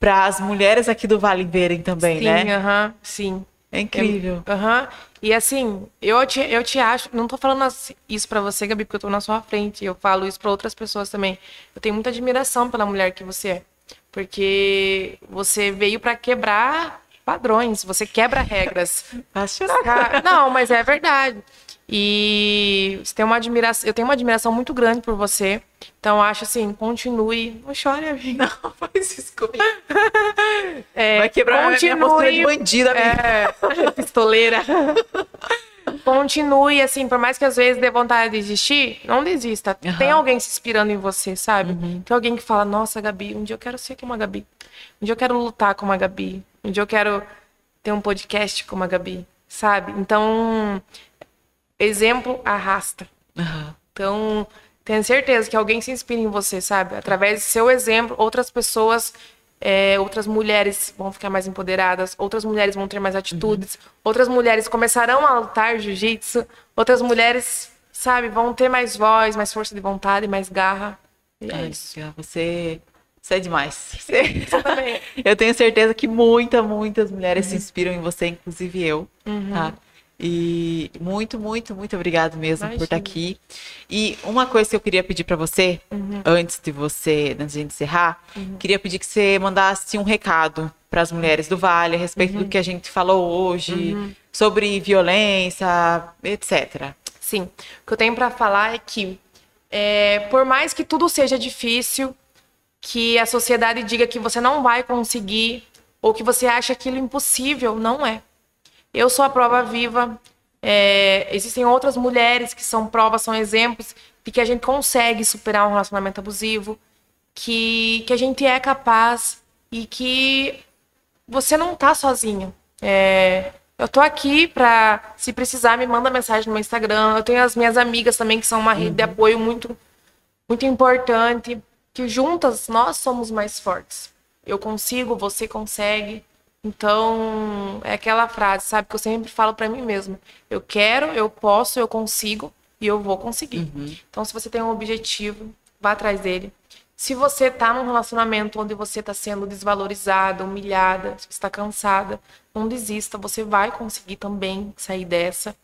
para as mulheres aqui do Vale verem também, sim, né? aham, sim. É incrível. Aham. E assim, eu te, eu te acho, não tô falando isso pra você, Gabi, porque eu tô na sua frente. Eu falo isso pra outras pessoas também. Eu tenho muita admiração pela mulher que você é. Porque você veio pra quebrar padrões, você quebra regras. Chorar. Cara, Não, mas é verdade. E você tem uma admiração, eu tenho uma admiração muito grande por você. Então acho assim, continue. Não chore, amiga. [LAUGHS] Não faz isso comigo. É, Vai quebrar a minha postura de bandida, amiga. É, [LAUGHS] pistoleira. [LAUGHS] Continue, assim, por mais que às vezes dê vontade de desistir, não desista. Aham. Tem alguém se inspirando em você, sabe? Tem alguém que fala, nossa, Gabi, um dia eu quero ser como a Gabi. Um dia eu quero lutar como a Gabi. Um dia eu quero ter um podcast como a Gabi, sabe? Então, exemplo arrasta. Aham. Então, tenho certeza que alguém se inspira em você, sabe? Através do seu exemplo, outras pessoas, é, outras mulheres vão ficar mais empoderadas, outras mulheres vão ter mais atitudes, outras mulheres começarão a lutar jiu-jitsu, outras mulheres, sabe, vão ter mais voz, mais força de vontade, mais garra. E é Ai, isso. Você, você é demais. Você- também. [LAUGHS] Eu tenho certeza que muita, muitas mulheres Uhum. se inspiram em você, inclusive eu, tá? E muito, muito, muito obrigado mesmo por estar Imagina. aqui. E uma coisa que eu queria pedir pra você, Uhum. antes de você, antes de gente encerrar, queria pedir que você mandasse um recado para as mulheres do Vale a respeito Uhum. do que a gente falou hoje, sobre violência, etc. Sim. O que eu tenho pra falar é que, é, por mais que tudo seja difícil, que a sociedade diga que você não vai conseguir, ou que você acha aquilo impossível, não é. Eu sou a prova viva. é, existem outras mulheres que são provas, são exemplos de que a gente consegue superar um relacionamento abusivo, que, que a gente é capaz e que você não tá sozinho. É, eu tô aqui pra, se precisar, me manda mensagem no meu Instagram. Eu tenho as minhas amigas também, que são uma rede de apoio muito, muito importante. Que juntas nós somos mais fortes. Eu consigo, você consegue. Então, é aquela frase, sabe, que eu sempre falo pra mim mesma. Eu quero, eu posso, eu consigo e eu vou conseguir. Então, se você tem um objetivo, vá atrás dele. Se você tá num relacionamento onde você tá sendo desvalorizada, humilhada, se você tá cansada, não desista, você vai conseguir também sair dessa.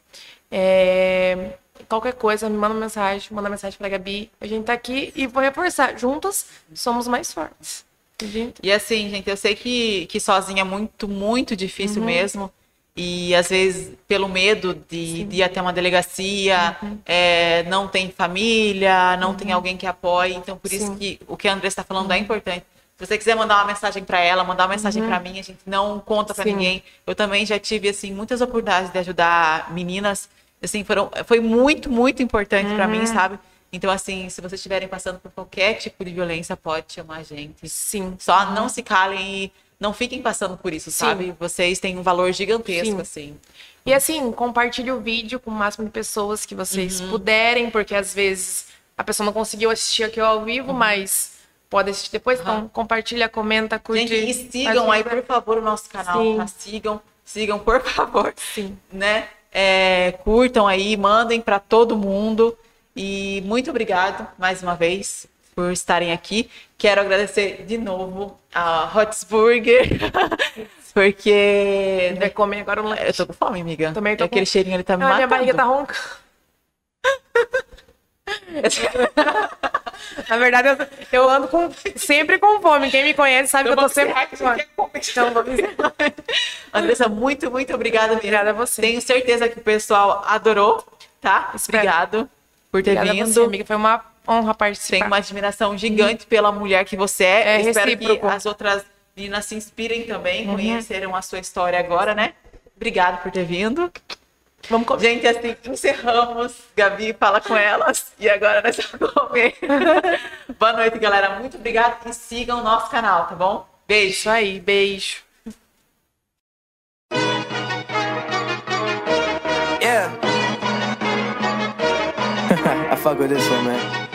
É, Qualquer coisa, me manda mensagem, manda mensagem pra Gabi. A gente tá aqui e vou reforçar. Juntas somos mais fortes. Gente, E assim, gente, eu sei que, que sozinha é muito, muito Uhum. difícil mesmo. E às vezes, pelo medo de, de ir até uma delegacia, Uhum. é, não tem família, não tem alguém que apoie. Então, por isso Sim. Uhum. que o que a Andressa está falando é importante. Se você quiser mandar uma mensagem para ela, mandar uma mensagem para mim, a gente não conta para ninguém. Eu também já tive assim muitas oportunidades de ajudar meninas. Assim, foram, foi muito, muito importante para Uhum. mim, sabe? Então, assim, se vocês estiverem passando por qualquer tipo de violência, pode chamar a gente. sim. Só não se calem e não fiquem passando por isso, Sim. sabe? Vocês têm um valor gigantesco, Sim. assim. E assim, compartilhe o vídeo com o máximo de pessoas que vocês Uhum. puderem, porque às vezes a pessoa não conseguiu assistir aqui ao Uhum. vivo, mas pode assistir depois. Então, compartilha, comenta, curte. Gente, e sigam aí, por favor, o nosso canal, tá? Sigam, sigam, por favor. Sim. Né? É, curtam aí, mandem para todo mundo. E muito obrigado mais uma vez por estarem aqui. Quero agradecer de novo a Hotsburger, [LAUGHS] porque Vai comer agora um lanche. eu tô com fome, amiga. Também tô Aquele com- cheirinho ali tá me Ah, minha matando. barriga tá ronca. [LAUGHS] Na verdade, eu, eu ando com, sempre com fome. Quem me conhece sabe que eu tô sempre com fome. Então, vamos Andressa, muito, muito obrigada mesmo. Obrigada a você. Tenho certeza que o pessoal adorou, tá? Espero. Obrigado por ter Obrigada a vindo. você, amiga. Foi uma honra participar. Tenho uma admiração gigante pela mulher que você é. É Espero recíproco. que as outras meninas se inspirem também, Uhum. conheceram a sua história agora, né? Obrigada por ter vindo. Vamos comer. Gente, assim, encerramos. Gabi, fala com elas. E agora nós vamos comer. [LAUGHS] Boa noite, galera. Muito obrigada e sigam o nosso canal, tá bom? Beijo. Isso aí, beijo. Yeah. [LAUGHS] I fuck with this one, man.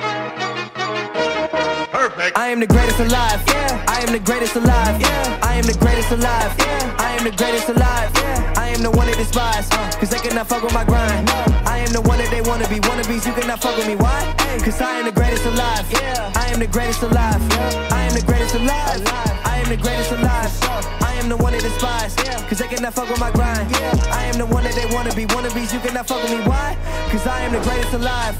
Perfect. I am the greatest alive. Yeah. I am the greatest alive. Yeah. I am the greatest alive. Yeah. I am the greatest alive. Yeah. I am the one they despise. Uh, Cause they cannot fuck with my grind. I am the one that they wanna be. Wannabes, you cannot fuck with me. Why? Cause I am the greatest alive. Yeah. I am the greatest alive. I am the greatest alive. I am the greatest alive. I am the one they despise. Cause they cannot fuck with my grind. I am the one that they wanna be. Wannabes, you cannot fuck with me. Why? Cause I am the greatest alive.